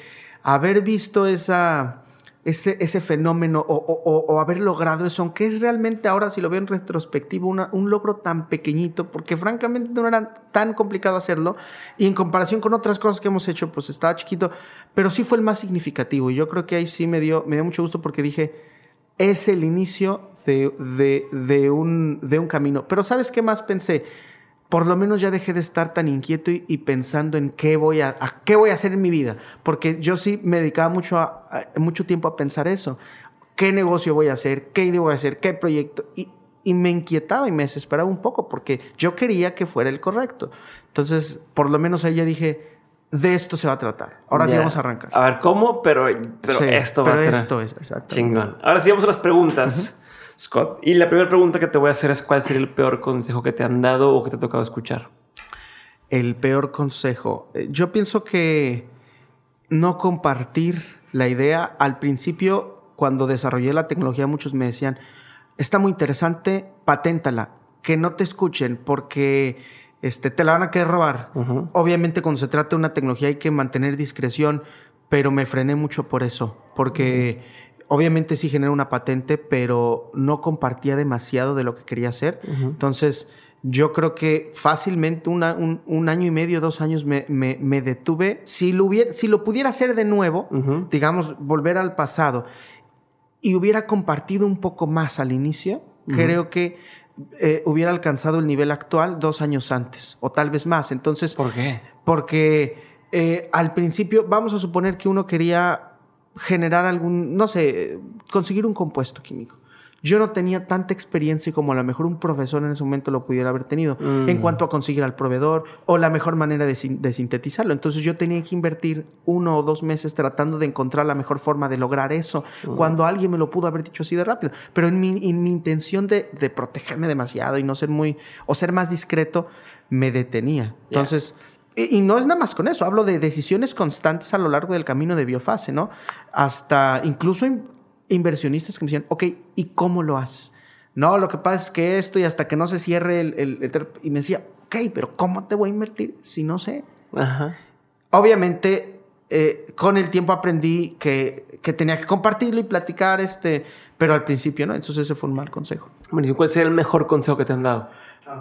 haber visto esa ese, fenómeno o, haber logrado eso, aunque es realmente ahora, si lo veo en retrospectivo, un logro tan pequeñito, porque francamente no era tan complicado hacerlo, y en comparación con otras cosas que hemos hecho, pues estaba chiquito, pero sí fue el más significativo, y yo creo que ahí sí me dio, me dio mucho gusto porque dije, es el inicio de, de, un, de un camino. Pero ¿sabes qué más pensé? Por lo menos ya dejé de estar tan inquieto y, pensando en qué voy a, qué voy a hacer en mi vida, porque yo sí me dedicaba mucho, a, mucho tiempo a pensar eso, qué negocio voy a hacer, qué idea voy a hacer, qué proyecto, y, y me inquietaba y me desesperaba un poco, porque yo quería que fuera el correcto. Entonces, por lo menos ahí ya dije, de esto se va a tratar. Ahora sí vamos a arrancar. A ver, ¿cómo? Pero, pero esto va a ser esto es, exacto. Chingón. Ahora sí vamos a las preguntas. Scott. Y la primera pregunta que te voy a hacer es cuál sería el peor consejo que te han dado o que te ha tocado escuchar. El peor consejo. Eh, yo pienso que no compartir la idea. Al principio, cuando desarrollé la tecnología, muchos me decían, está muy interesante, paténtala, que no te escuchen porque este, te la van a querer robar. Obviamente cuando se trata de una tecnología hay que mantener discreción, pero me frené mucho por eso, porque obviamente sí generé una patente, pero no compartía demasiado de lo que quería hacer. Entonces, yo creo que fácilmente un, año y medio, dos años me, detuve. Si lo, hubiera, si lo pudiera hacer de nuevo, digamos, volver al pasado, y hubiera compartido un poco más al inicio, creo que eh, hubiera alcanzado el nivel actual dos años antes, o tal vez más. Entonces, ¿por qué? Porque eh, al principio, vamos a suponer que uno quería generar algún, no sé, conseguir un compuesto químico. Yo no tenía tanta experiencia como a lo mejor un profesor en ese momento lo pudiera haber tenido en mm. cuanto a conseguir al proveedor o la mejor manera de, sintetizarlo. Entonces yo tenía que invertir uno o dos meses tratando de encontrar la mejor forma de lograr eso, mm. cuando alguien me lo pudo haber dicho así de rápido. Pero en mi, intención de, protegerme demasiado y no ser muy, o ser más discreto, me detenía. Entonces y, no es nada más con eso, hablo de decisiones constantes a lo largo del camino de biofase, ¿no? Hasta incluso inversionistas que me decían, ok, ¿y cómo lo haces? No, lo que pasa es que esto y hasta que no se cierre el, el, y me decía, ok, pero ¿cómo te voy a invertir si no sé? Ajá. Obviamente, eh, con el tiempo aprendí que, que, tenía que compartirlo y platicar, este, pero al principio no, entonces ese fue un mal consejo. Bueno, ¿cuál sería el mejor consejo que te han dado?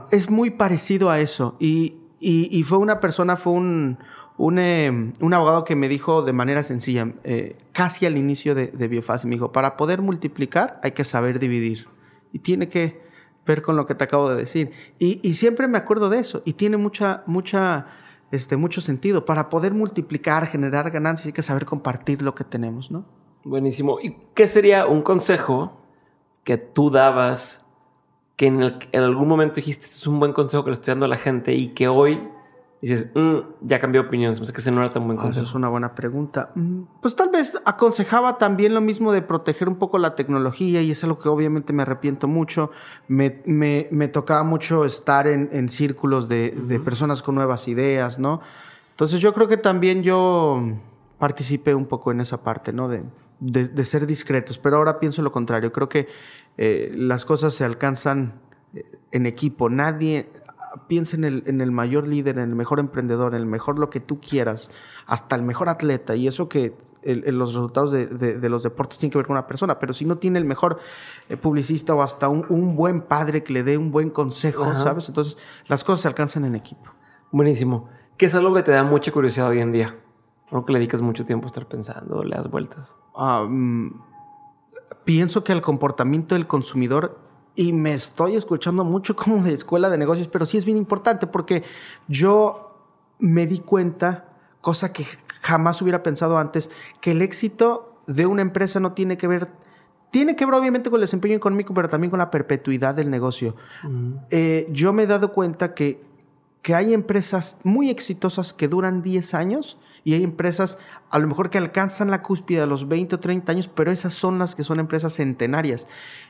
Es muy parecido a eso y, y, fue una persona, fue un, eh, un, abogado que me dijo de manera sencilla, eh, casi al inicio de, de me dijo, para poder multiplicar hay que saber dividir y tiene que ver con lo que te acabo de decir. Y, y siempre me acuerdo de eso y tiene mucha, mucha, este, mucho sentido. Para poder multiplicar, generar ganancias hay que saber compartir lo que tenemos, ¿no? Buenísimo. ¿Y qué sería un consejo que tú dabas que en, en algún momento dijiste, este es un buen consejo que le estoy dando a la gente y que hoy dices, mm, ya cambió opinión, sé que ese no era tan buen consejo. Ah, es una buena pregunta. Mm, pues tal vez aconsejaba también lo mismo de proteger un poco la tecnología y es algo que obviamente me arrepiento mucho. Me, me, me tocaba mucho estar en, en círculos de, de, personas con nuevas ideas, ¿no? Entonces yo creo que también yo participé un poco en esa parte, ¿no? De, de, de ser discretos, pero ahora pienso lo contrario. Creo que eh, las cosas se alcanzan eh, en equipo. Nadie, piensa en el, en el mayor líder, en el mejor emprendedor, en el mejor lo que tú quieras, hasta el mejor atleta. Y eso que los resultados de, de, los deportes tienen que ver con una persona, pero si no tiene el mejor eh, publicista o hasta un, un, buen padre que le dé un buen consejo, ¿sabes? Entonces las cosas se alcanzan en equipo. Buenísimo. ¿Qué es algo que te da mucha curiosidad hoy en día? Algo que le dedicas mucho tiempo a estar pensando, le das vueltas. Ah, mm, pienso que el comportamiento del consumidor y me estoy escuchando mucho como de escuela de negocios, pero sí es bien importante porque yo me di cuenta, cosa que jamás hubiera pensado antes, que el éxito de una empresa no tiene que ver, tiene que ver obviamente con el desempeño económico, pero también con la perpetuidad del negocio. Eh, yo me he dado cuenta que, que hay empresas muy exitosas que duran 10 años y hay empresas a lo mejor que alcanzan la cúspide a los 20 o 30 años, pero esas son las que son empresas centenarias.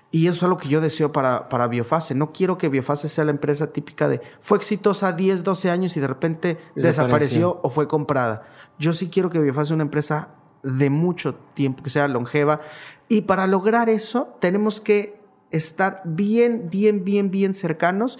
Y eso es algo que yo deseo para, para Biofase. No quiero que Biofase sea la empresa típica de fue exitosa 10, 12 años y de repente desapareció, o fue comprada. Yo sí quiero que Biofase sea una empresa de mucho tiempo, que sea longeva. Y para lograr eso tenemos que estar bien, bien, bien, bien cercanos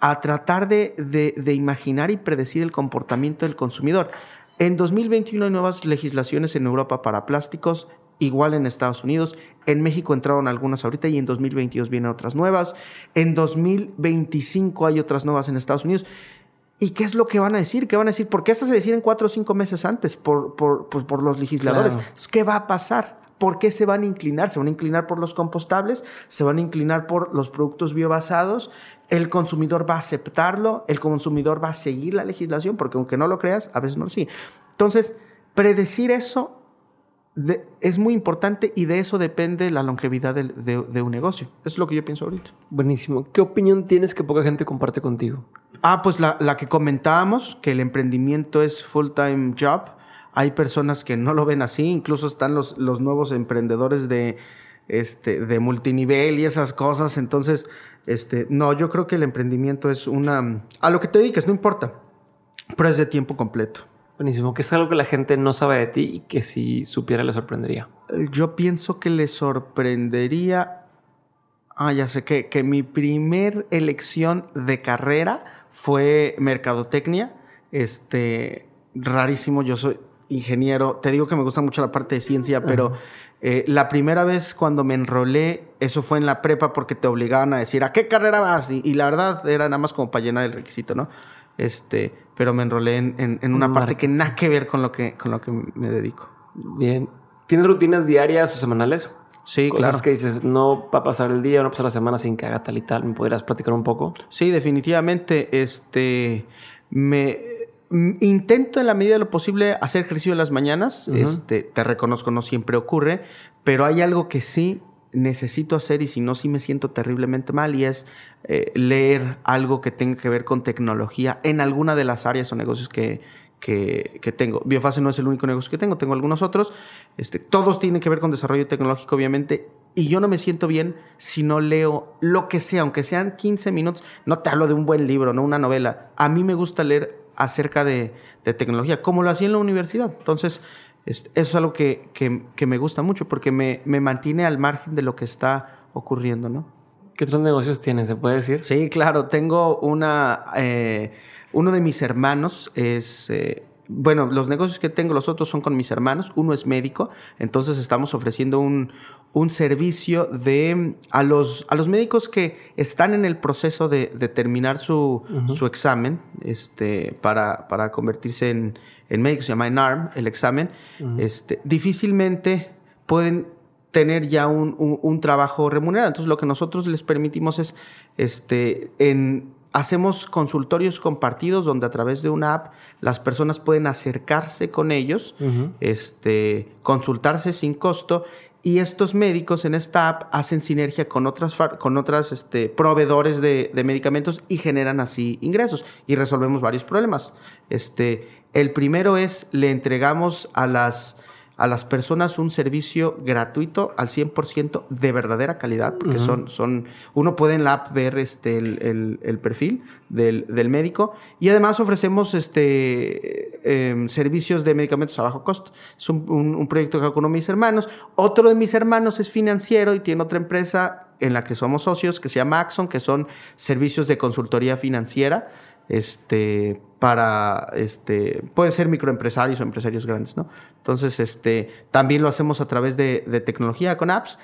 a tratar de, de, de imaginar y predecir el comportamiento del consumidor. En 2021 hay nuevas legislaciones en Europa para plásticos, igual en Estados Unidos. En México entraron algunas ahorita y en 2022 vienen otras nuevas. En 2025 hay otras nuevas en Estados Unidos. ¿Y qué es lo que van a decir? ¿Qué van a decir? Porque esas se deciden cuatro o cinco meses antes por, por, pues, por los legisladores. ¿qué va a pasar? ¿Por qué se van a inclinar? ¿Se van a inclinar por los compostables? ¿Se van a inclinar por los productos biobasados? el consumidor va a aceptarlo, el consumidor va a seguir la legislación, porque aunque no lo creas, a veces no lo sigue. Entonces, predecir eso es muy importante y de eso depende la longevidad de, un negocio. Eso es lo que yo pienso ahorita. Buenísimo. ¿Qué opinión tienes que poca gente comparte contigo? Ah, pues la, que comentábamos, que el emprendimiento es full-time job. Hay personas que no lo ven así, incluso están los, los nuevos emprendedores de, este, de multinivel y esas cosas. Entonces, este, no, yo creo que el emprendimiento es una... A lo que te dediques, no importa, pero es de tiempo completo. Buenísimo, que es algo que la gente no sabe de ti y que si supiera le sorprendería. Yo pienso que le sorprendería... Ah, ya sé que, que mi primer elección de carrera fue mercadotecnia. Este, rarísimo, yo soy ingeniero. Te digo que me gusta mucho la parte de ciencia, pero eh, la primera vez cuando me enrolé, eso fue en la prepa porque te obligaban a decir, ¿a qué carrera vas? Y, la verdad era nada más como para llenar el requisito, ¿no? Este, pero me enrolé en, en, una parte que nada que ver con lo que, con lo que me dedico. Bien. ¿Tienes rutinas diarias o semanales? Sí, Cosas claro. que dices, no va a pasar el día, no va a pasar la semana sin que haga tal y tal. ¿Me podrías platicar un poco? Sí, definitivamente. Este, me intento en la medida de lo posible hacer ejercicio en las mañanas. este, te reconozco, no siempre ocurre, pero hay algo que sí necesito hacer y si no, sí me siento terriblemente mal y es eh, leer algo que tenga que ver con tecnología en alguna de las áreas o negocios que, que, que, tengo. Biofase no es el único negocio que tengo, tengo algunos otros. Este, todos tienen que ver con desarrollo tecnológico, obviamente, y yo no me siento bien si no leo lo que sea, aunque sean 15 minutos. No te hablo de un buen libro, no una novela. A mí me gusta leer acerca de, tecnología, como lo hacía en la universidad. Entonces, eso es algo que, me gusta mucho porque me, mantiene al margen de lo que está ocurriendo, ¿no? ¿Qué otros negocios tienes? ¿Se puede decir? Sí, claro. Tengo una... Eh, uno de mis hermanos es... Eh, bueno, los negocios que tengo, los otros son con mis hermanos. Uno es médico, entonces estamos ofreciendo un, un servicio de a los, a los médicos que están en el proceso de, terminar su, su, examen este, para, para convertirse en, en médico, se llama ENARM, el examen, este, difícilmente pueden tener ya un, un, trabajo remunerado. Entonces, lo que nosotros les permitimos es, este, en, hacemos consultorios compartidos donde a través de una app las personas pueden acercarse con ellos, este, consultarse sin costo y estos médicos en esta app hacen sinergia con otras, con otras este, proveedores de, de, medicamentos y generan así ingresos y resolvemos varios problemas. Este, el primero es, le entregamos a las a las personas un servicio gratuito al 100% de verdadera calidad, porque son, son, uno puede en la app ver este, el, perfil del, médico y además ofrecemos este, em, servicios de medicamentos a bajo costo. Es un, proyecto que hago con uno de mis hermanos. Otro de mis hermanos es financiero y tiene otra empresa en la que somos socios que se llama Axon, que son servicios de consultoría financiera este, para, este, pueden ser microempresarios o empresarios grandes, ¿no? Entonces, este, también lo hacemos a través de, tecnología con apps.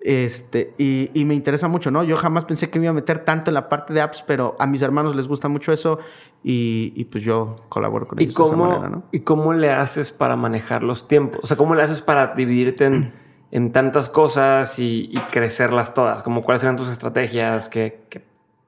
Este, y, me interesa mucho, ¿no? Yo jamás pensé que me iba a meter tanto en la parte de apps, pero a mis hermanos les gusta mucho eso y, pues yo colaboro con ellos de esa manera, ¿no? ¿Y cómo le haces para manejar los tiempos? O sea, ¿cómo le haces para dividirte en, tantas cosas y, crecerlas todas? Como cuáles eran tus estrategias que,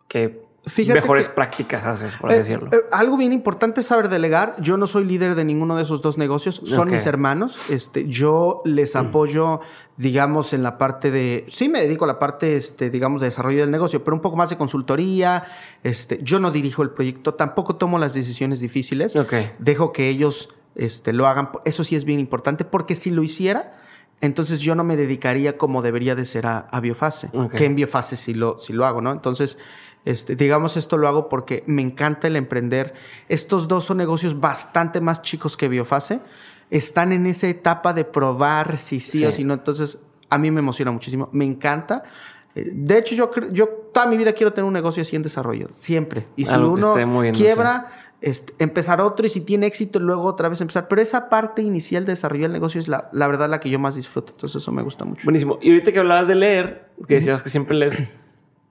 que mejores prácticas haces, por así eh, decirlo. Eh, algo bien importante es saber delegar. Yo no soy líder de ninguno de esos dos negocios, son mis hermanos. Este, yo les mm. apoyo, digamos, en la parte de. Sí, me dedico a la parte, este, digamos, de desarrollo del negocio, pero un poco más de consultoría. Este, yo no dirijo el proyecto, tampoco tomo las decisiones difíciles. Dejo que ellos este, lo hagan. Eso sí es bien importante, porque si lo hiciera entonces yo no me dedicaría como debería de ser a, Biofase, que en Biofase sí lo, sí lo hago, ¿no? Entonces, este, digamos, esto lo hago porque me encanta el emprender. Estos dos son negocios bastante más chicos que Biofase. Están en esa etapa de probar si sí, o si no. Entonces, a mí me emociona muchísimo. Me encanta. Eh, de hecho, yo, yo toda mi vida quiero tener un negocio así en desarrollo. Siempre. Y si uno quiebra, este, empezar otro y si tiene éxito, luego otra vez empezar. Pero esa parte inicial de desarrollar el negocio es la, la verdad la que yo más disfruto. Entonces, eso me gusta mucho. Buenísimo. Y ahorita que hablabas de leer, que decías que siempre lees.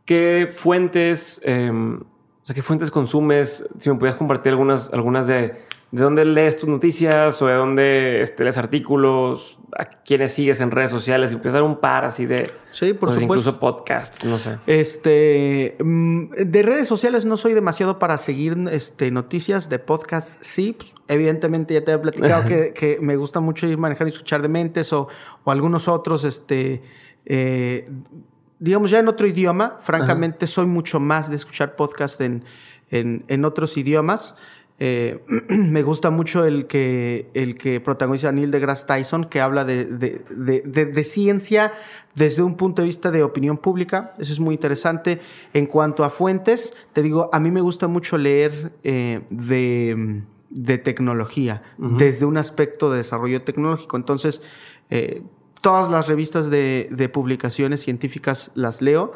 ¿Qué fuentes, em, o sea, qué fuentes consumes? Si me pudieras compartir algunas, algunas de, de dónde lees tus noticias o de dónde este, lees artículos, a quiénes sigues en redes sociales, y empezar un par así de... Sí, por supuesto. Incluso podcasts, no sé. Este, mm, de redes sociales no soy demasiado para seguir este, noticias, de podcasts sí, pues, evidentemente ya te he platicado que, que, me gusta mucho ir manejando y escuchar de mentes o, o algunos otros, este... Eh, digamos, ya en otro idioma, francamente, soy mucho más de escuchar podcast en, en, otros idiomas. Eh, me gusta mucho el que, el que protagoniza Neil deGrasse Tyson, que habla de, de, ciencia desde un punto de vista de opinión pública. Eso es muy interesante. En cuanto a fuentes, te digo, a mí me gusta mucho leer eh, de, tecnología, desde un aspecto de desarrollo tecnológico. Entonces, eh, todas las revistas de, publicaciones científicas las leo.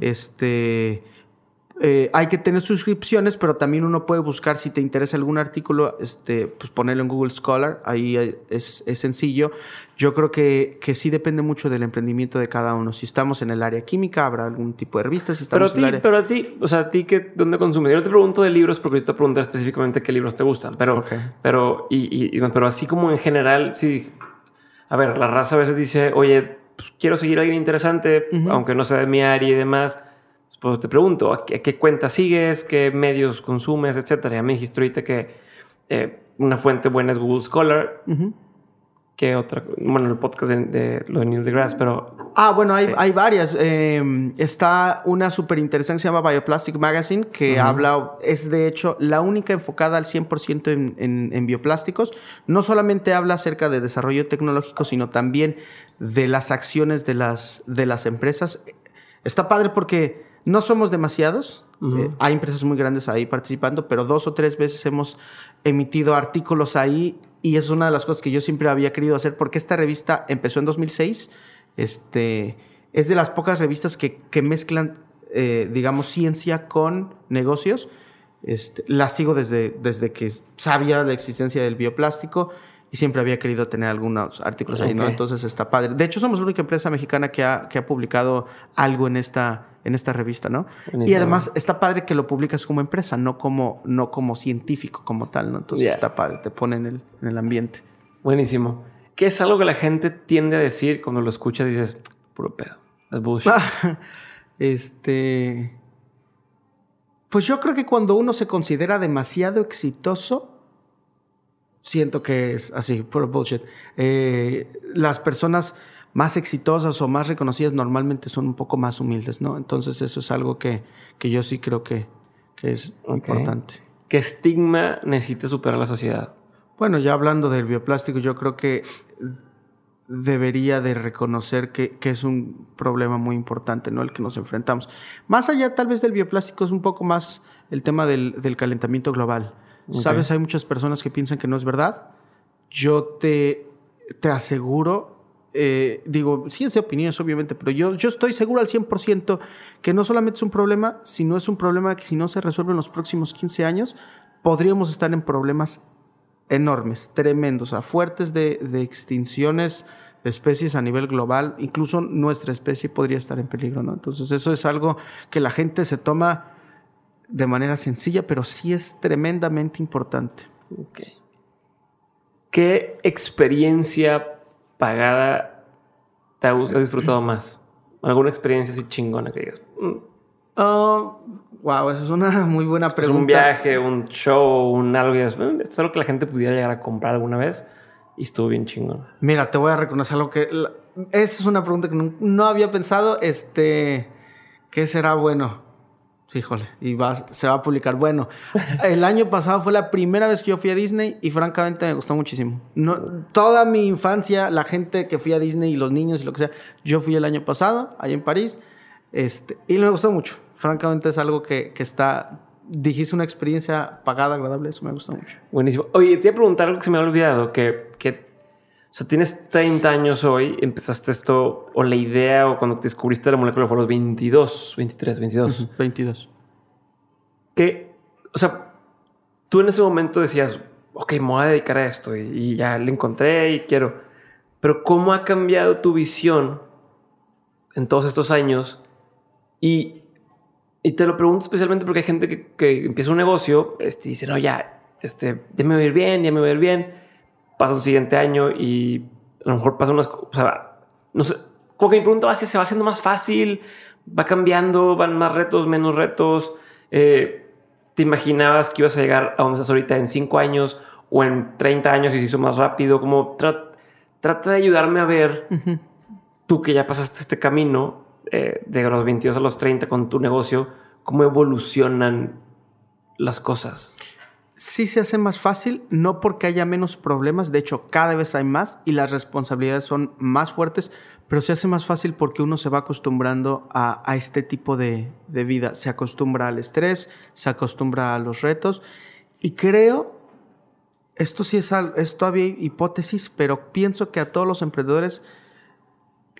Este. Eh, hay que tener suscripciones, pero también uno puede buscar si te interesa algún artículo, este, pues ponerlo en Google Scholar, ahí es, sencillo. Yo creo que, que, sí depende mucho del emprendimiento de cada uno. Si estamos en el área química, habrá algún tipo de revistas. Si pero, a ti, pero a ti, o sea, a ti, qué, ¿dónde consumes? Yo no te pregunto de libros porque yo te preguntar específicamente qué libros te gustan, pero, pero, y, pero así como en general, sí a ver, la raza a veces dice, oye, pues, quiero seguir a alguien interesante, aunque no sea de mi área y demás. Pues te pregunto, ¿a qué, cuenta sigues? ¿Qué medios consumes? Etcétera. Ya me dijiste ahorita que eh, una fuente buena es Google Scholar. ¿Qué otra? Bueno, el podcast de, lo de Neil deGrasse, pero... Ah, bueno, hay, hay varias. Em, está una súper interesante que se llama Bioplastic Magazine, que habla, es de hecho la única enfocada al 100% en, en, en, bioplásticos. No solamente habla acerca de desarrollo tecnológico, sino también de las acciones de las, de las empresas. Está padre porque no somos demasiados, Eh, hay empresas muy grandes ahí participando, pero dos o tres veces hemos emitido artículos ahí y es una de las cosas que yo siempre había querido hacer porque esta revista empezó en 2006. Este, es de las pocas revistas que, que mezclan, eh, digamos, ciencia con negocios. Este, la sigo desde, desde que sabía la existencia del bioplástico y siempre había querido tener algunos artículos ahí, ¿no? Entonces está padre. De hecho, somos la única empresa mexicana que ha, que ha publicado algo en esta, en esta revista, ¿no? Y además está padre que lo publicas como empresa, no como, no como científico como tal, ¿no? Entonces está padre, te pone en el, en el ambiente. Buenísimo. ¿Qué es algo que la gente tiende a decir cuando lo escucha? Dices, puro pedo, es bullshit. este... Pues yo creo que cuando uno se considera demasiado exitoso, siento que es así, puro bullshit. Eh, las personas más exitosas o más reconocidas normalmente son un poco más humildes, ¿no? Entonces eso es algo que, que yo sí creo que, que es importante. ¿Qué estigma necesita superar la sociedad? Bueno, ya hablando del bioplástico, yo creo que debería de reconocer que, que, es un problema muy importante, ¿no? El que nos enfrentamos. Más allá tal vez del bioplástico es un poco más el tema del, del calentamiento global. Sabes, hay muchas personas que piensan que no es verdad. Yo te, te aseguro, eh, digo, sí es de opiniones obviamente, pero yo, yo estoy seguro al 100% que no solamente es un problema, sino es un problema que si no se resuelve en los próximos 15 años, podríamos estar en problemas enormes, tremendos, a fuertes de, de extinciones de especies a nivel global, incluso nuestra especie podría estar en peligro, ¿no? Entonces eso es algo que la gente se toma de manera sencilla, pero sí es tremendamente importante. ¿Qué experiencia pagada te has disfrutado más? ¿Alguna experiencia así chingona que digas? wow, mm"? esa es una muy buena pregunta. un viaje, un show, un algo. Mm, esto es algo que la gente pudiera llegar a comprar alguna vez y estuvo bien chingón. Mira, te voy a reconocer algo que. esa es una pregunta que no, no había pensado. Este. ¿Qué será bueno? Híjole, y va, se va a publicar. Bueno, el año pasado fue la primera vez que yo fui a Disney y francamente me gustó muchísimo. No, toda mi infancia, la gente que fui a Disney y los niños y lo que sea, yo fui el año pasado, allá en París, este, y me gustó mucho. Francamente es algo que, que está, dijiste una experiencia pagada, agradable, eso me gusta mucho. Buenísimo. Oye, te iba a preguntar algo que se me ha olvidado, que, que o sea, tienes 30 años hoy, empezaste esto, o la idea, o cuando te descubriste la molécula fue los 22, 23, 22. 22. Que, o sea, tú en ese momento decías, ok, me voy a dedicar a esto y, ya le encontré y quiero. Pero ¿cómo ha cambiado tu visión en todos estos años? Y, y te lo pregunto especialmente porque hay gente que, que empieza un negocio este, y dice, no, ya, este, ya me voy a ir bien, ya me voy a ir bien pasa un siguiente año y a lo mejor pasa unas o sea, no sé, como que mi pregunta va a se va haciendo más fácil, va cambiando, van más retos, menos retos. Eh, ¿Te imaginabas que ibas a llegar a donde estás ahorita en cinco años o en 30 años y se hizo más rápido? Como trata de ayudarme a ver, tú que ya pasaste este camino eh, de los 22 a los 30 con tu negocio, cómo evolucionan las cosas sí se hace más fácil, no porque haya menos problemas, de hecho cada vez hay más y las responsabilidades son más fuertes, pero se hace más fácil porque uno se va acostumbrando a, este tipo de, vida, se acostumbra al estrés, se acostumbra a los retos y creo, esto sí es, es todavía hipótesis, pero pienso que a todos los emprendedores,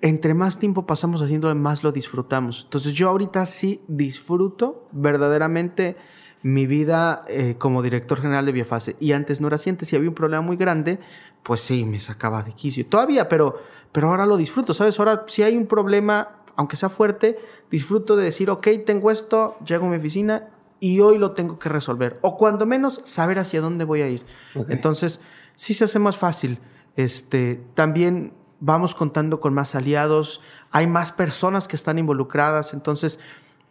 entre más tiempo pasamos haciendo, más lo disfrutamos. Entonces yo ahorita sí disfruto verdaderamente mi vida eh, como director general de Biofase. Y antes no era así, antes si había un problema muy grande, pues sí, me sacaba de quicio. Todavía, pero, pero ahora lo disfruto, ¿sabes? Ahora si hay un problema, aunque sea fuerte, disfruto de decir, ok, tengo esto, llego a mi oficina y hoy lo tengo que resolver. O cuando menos, saber hacia dónde voy a ir. Entonces, sí se hace más fácil. Este, también vamos contando con más aliados, hay más personas que están involucradas, entonces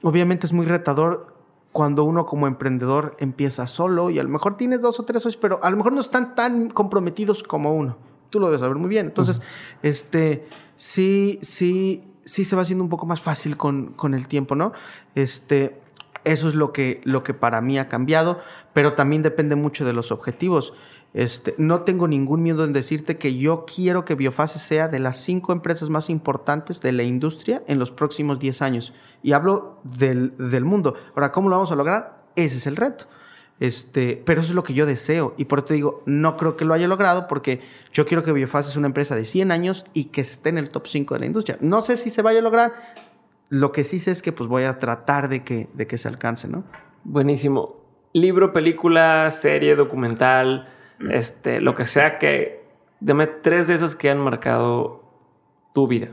obviamente es muy retador cuando uno como emprendedor empieza solo y a lo mejor tienes dos o tres socios, pero a lo mejor no están tan comprometidos como uno. Tú lo debes saber muy bien. Entonces, este, sí, sí, sí se va haciendo un poco más fácil con, con el tiempo, ¿no? Este, eso es lo que, lo que para mí ha cambiado, pero también depende mucho de los objetivos. Este, no tengo ningún miedo en decirte que yo quiero que Biofase sea de las cinco empresas más importantes de la industria en los próximos 10 años. Y hablo del, mundo. Ahora, ¿cómo lo vamos a lograr? Ese es el reto. Este, pero eso es lo que yo deseo. Y por eso te digo, no creo que lo haya logrado porque yo quiero que Biofase sea una empresa de 100 años y que esté en el top 5 de la industria. No sé si se vaya a lograr. Lo que sí sé es que pues voy a tratar de que, de que se alcance, ¿no? Buenísimo. Libro, película, serie, documental este, lo que sea que... Dame tres de esas que han marcado tu vida.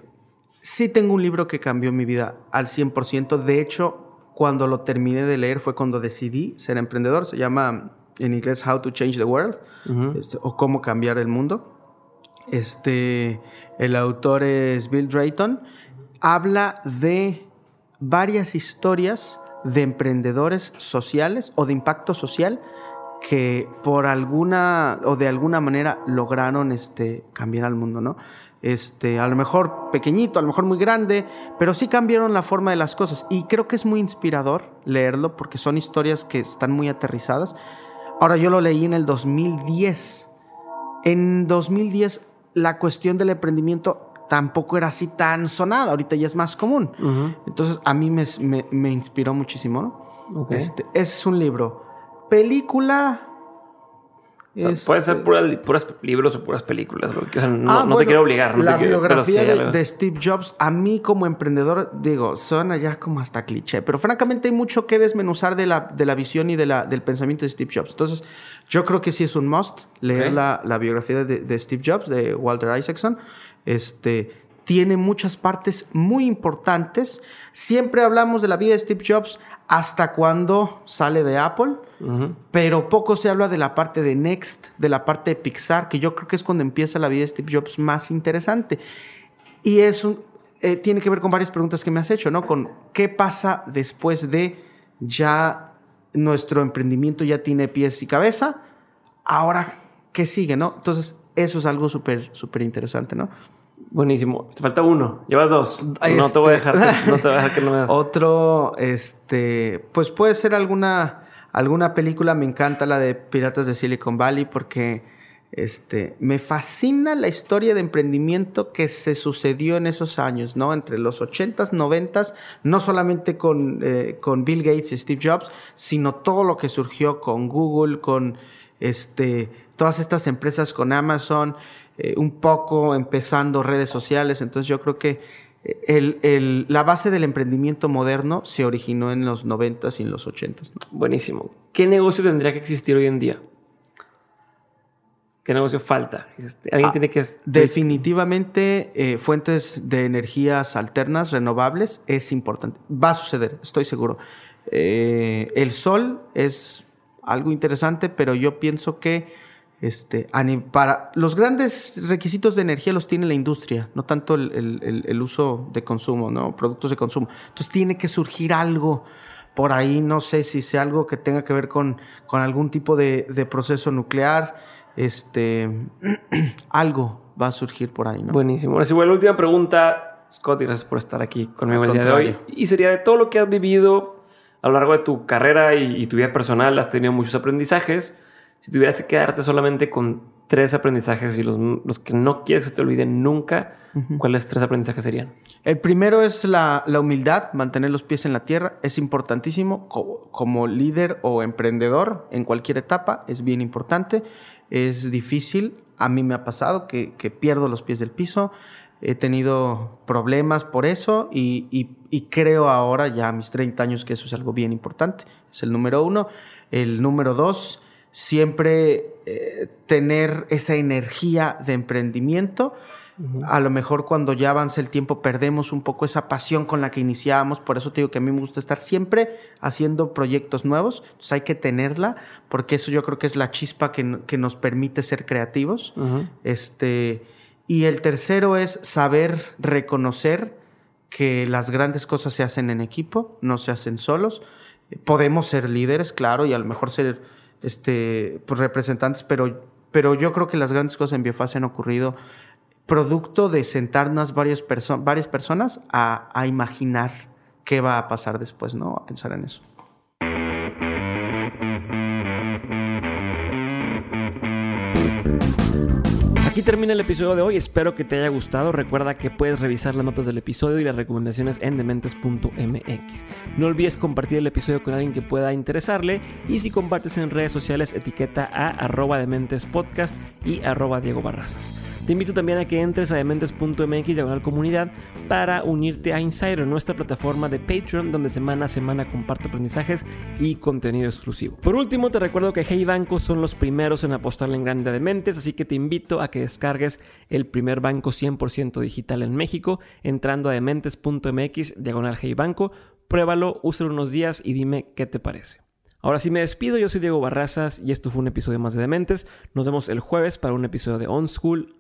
Sí tengo un libro que cambió mi vida al 100%. De hecho, cuando lo terminé de leer fue cuando decidí ser emprendedor. Se llama en inglés How to Change the World este, o Cómo cambiar el mundo. Este, el autor es Bill Drayton. Habla de varias historias de emprendedores sociales o de impacto social que por alguna o de alguna manera lograron este, cambiar al mundo, ¿no? Este, a lo mejor pequeñito, a lo mejor muy grande, pero sí cambiaron la forma de las cosas. Y creo que es muy inspirador leerlo porque son historias que están muy aterrizadas. Ahora yo lo leí en el 2010. En 2010 la cuestión del emprendimiento tampoco era así tan sonada, ahorita ya es más común. Entonces a mí me, me, inspiró muchísimo. ¿no? Este, es un libro Película. puede ser puras, libros o puras películas. no, ah, te quiero obligar. la biografía de, Steve Jobs, a mí como emprendedor, digo, suena ya como hasta cliché, pero francamente hay mucho que desmenuzar de la, de la visión y de la, del pensamiento de Steve Jobs. Entonces, yo creo que sí es un must leer la, la, biografía de, de, Steve Jobs, de Walter Isaacson. Este, tiene muchas partes muy importantes. Siempre hablamos de la vida de Steve Jobs hasta cuando sale de Apple, pero poco se habla de la parte de Next, de la parte de Pixar, que yo creo que es cuando empieza la vida de Steve Jobs más interesante. Y eso eh, tiene que ver con varias preguntas que me has hecho, ¿no? Con qué pasa después de ya nuestro emprendimiento ya tiene pies y cabeza, ahora, ¿qué sigue, no? Entonces, eso es algo súper, súper interesante, ¿no? Buenísimo. Te falta uno. Llevas dos. No te voy a dejar, no te voy a dejar que no me das. Otro, este, pues puede ser alguna, alguna película. Me encanta la de Piratas de Silicon Valley porque, este, me fascina la historia de emprendimiento que se sucedió en esos años, ¿no? Entre los 80s, 90s, no solamente con, eh, con Bill Gates y Steve Jobs, sino todo lo que surgió con Google, con, este, todas estas empresas, con Amazon. Eh, un poco empezando redes sociales. Entonces yo creo que el, la base del emprendimiento moderno se originó en los 90 y en los 80 Buenísimo. ¿Qué negocio tendría que existir hoy en día? ¿Qué negocio falta? Este, ¿Alguien ah, tiene que...? Definitivamente eh, fuentes de energías alternas, renovables, es importante. Va a suceder, estoy seguro. Eh, el sol es algo interesante, pero yo pienso que este, para los grandes requisitos de energía los tiene la industria, no tanto el, uso de consumo, ¿no? Productos de consumo. Entonces tiene que surgir algo por ahí, no sé si sea algo que tenga que ver con, con algún tipo de, proceso nuclear, este, algo va a surgir por ahí, ¿no? Buenísimo. Ahora sí, bueno, la última pregunta, Scott, y gracias por estar aquí conmigo el día de hoy. Y sería de todo lo que has vivido a lo largo de tu carrera y, y tu vida personal, has tenido muchos aprendizajes si tuvieras que quedarte solamente con tres aprendizajes y los, los que no quieres que se te olviden nunca, ¿cuáles tres aprendizajes serían? El primero es la, la, humildad, mantener los pies en la tierra. Es importantísimo como, líder o emprendedor en cualquier etapa, es bien importante. Es difícil, a mí me ha pasado que, que pierdo los pies del piso. He tenido problemas por eso y, y, y, creo ahora, ya a mis 30 años, que eso es algo bien importante. Es el número uno. El número dos, siempre eh, tener esa energía de emprendimiento. A lo mejor cuando ya avanza el tiempo perdemos un poco esa pasión con la que iniciábamos, por eso te digo que a mí me gusta estar siempre haciendo proyectos nuevos, entonces hay que tenerla, porque eso yo creo que es la chispa que, nos permite ser creativos. este, y el tercero es saber reconocer que las grandes cosas se hacen en equipo, no se hacen solos. Podemos ser líderes, claro, y a lo mejor ser este, pues, representantes, pero, pero yo creo que las grandes cosas en Biofase han ocurrido producto de sentarnos varias, varias personas a, a imaginar qué va a pasar después, ¿no? A pensar en eso. Aquí termina el episodio de hoy, espero que te haya gustado. Recuerda que puedes revisar las notas del episodio y las recomendaciones en dementes.mx. No olvides compartir el episodio con alguien que pueda interesarle y si compartes en redes sociales etiqueta a arroba dementespodcast y arroba Diego Barrazas. Te invito también a que entres a dementes.mx diagonal comunidad para unirte a Insider, nuestra plataforma de Patreon, donde semana a semana comparto aprendizajes y contenido exclusivo. Por último, te recuerdo que Hey Banco son los primeros en apostarle en grande a dementes, así que te invito a que descargues el primer banco 100% digital en México, entrando a dementes.mx diagonal Hey Banco. Pruébalo, úsalo unos días y dime qué te parece. Ahora sí me despido, yo soy Diego Barrazas y esto fue un episodio más de Dementes. Nos vemos el jueves para un episodio de On School.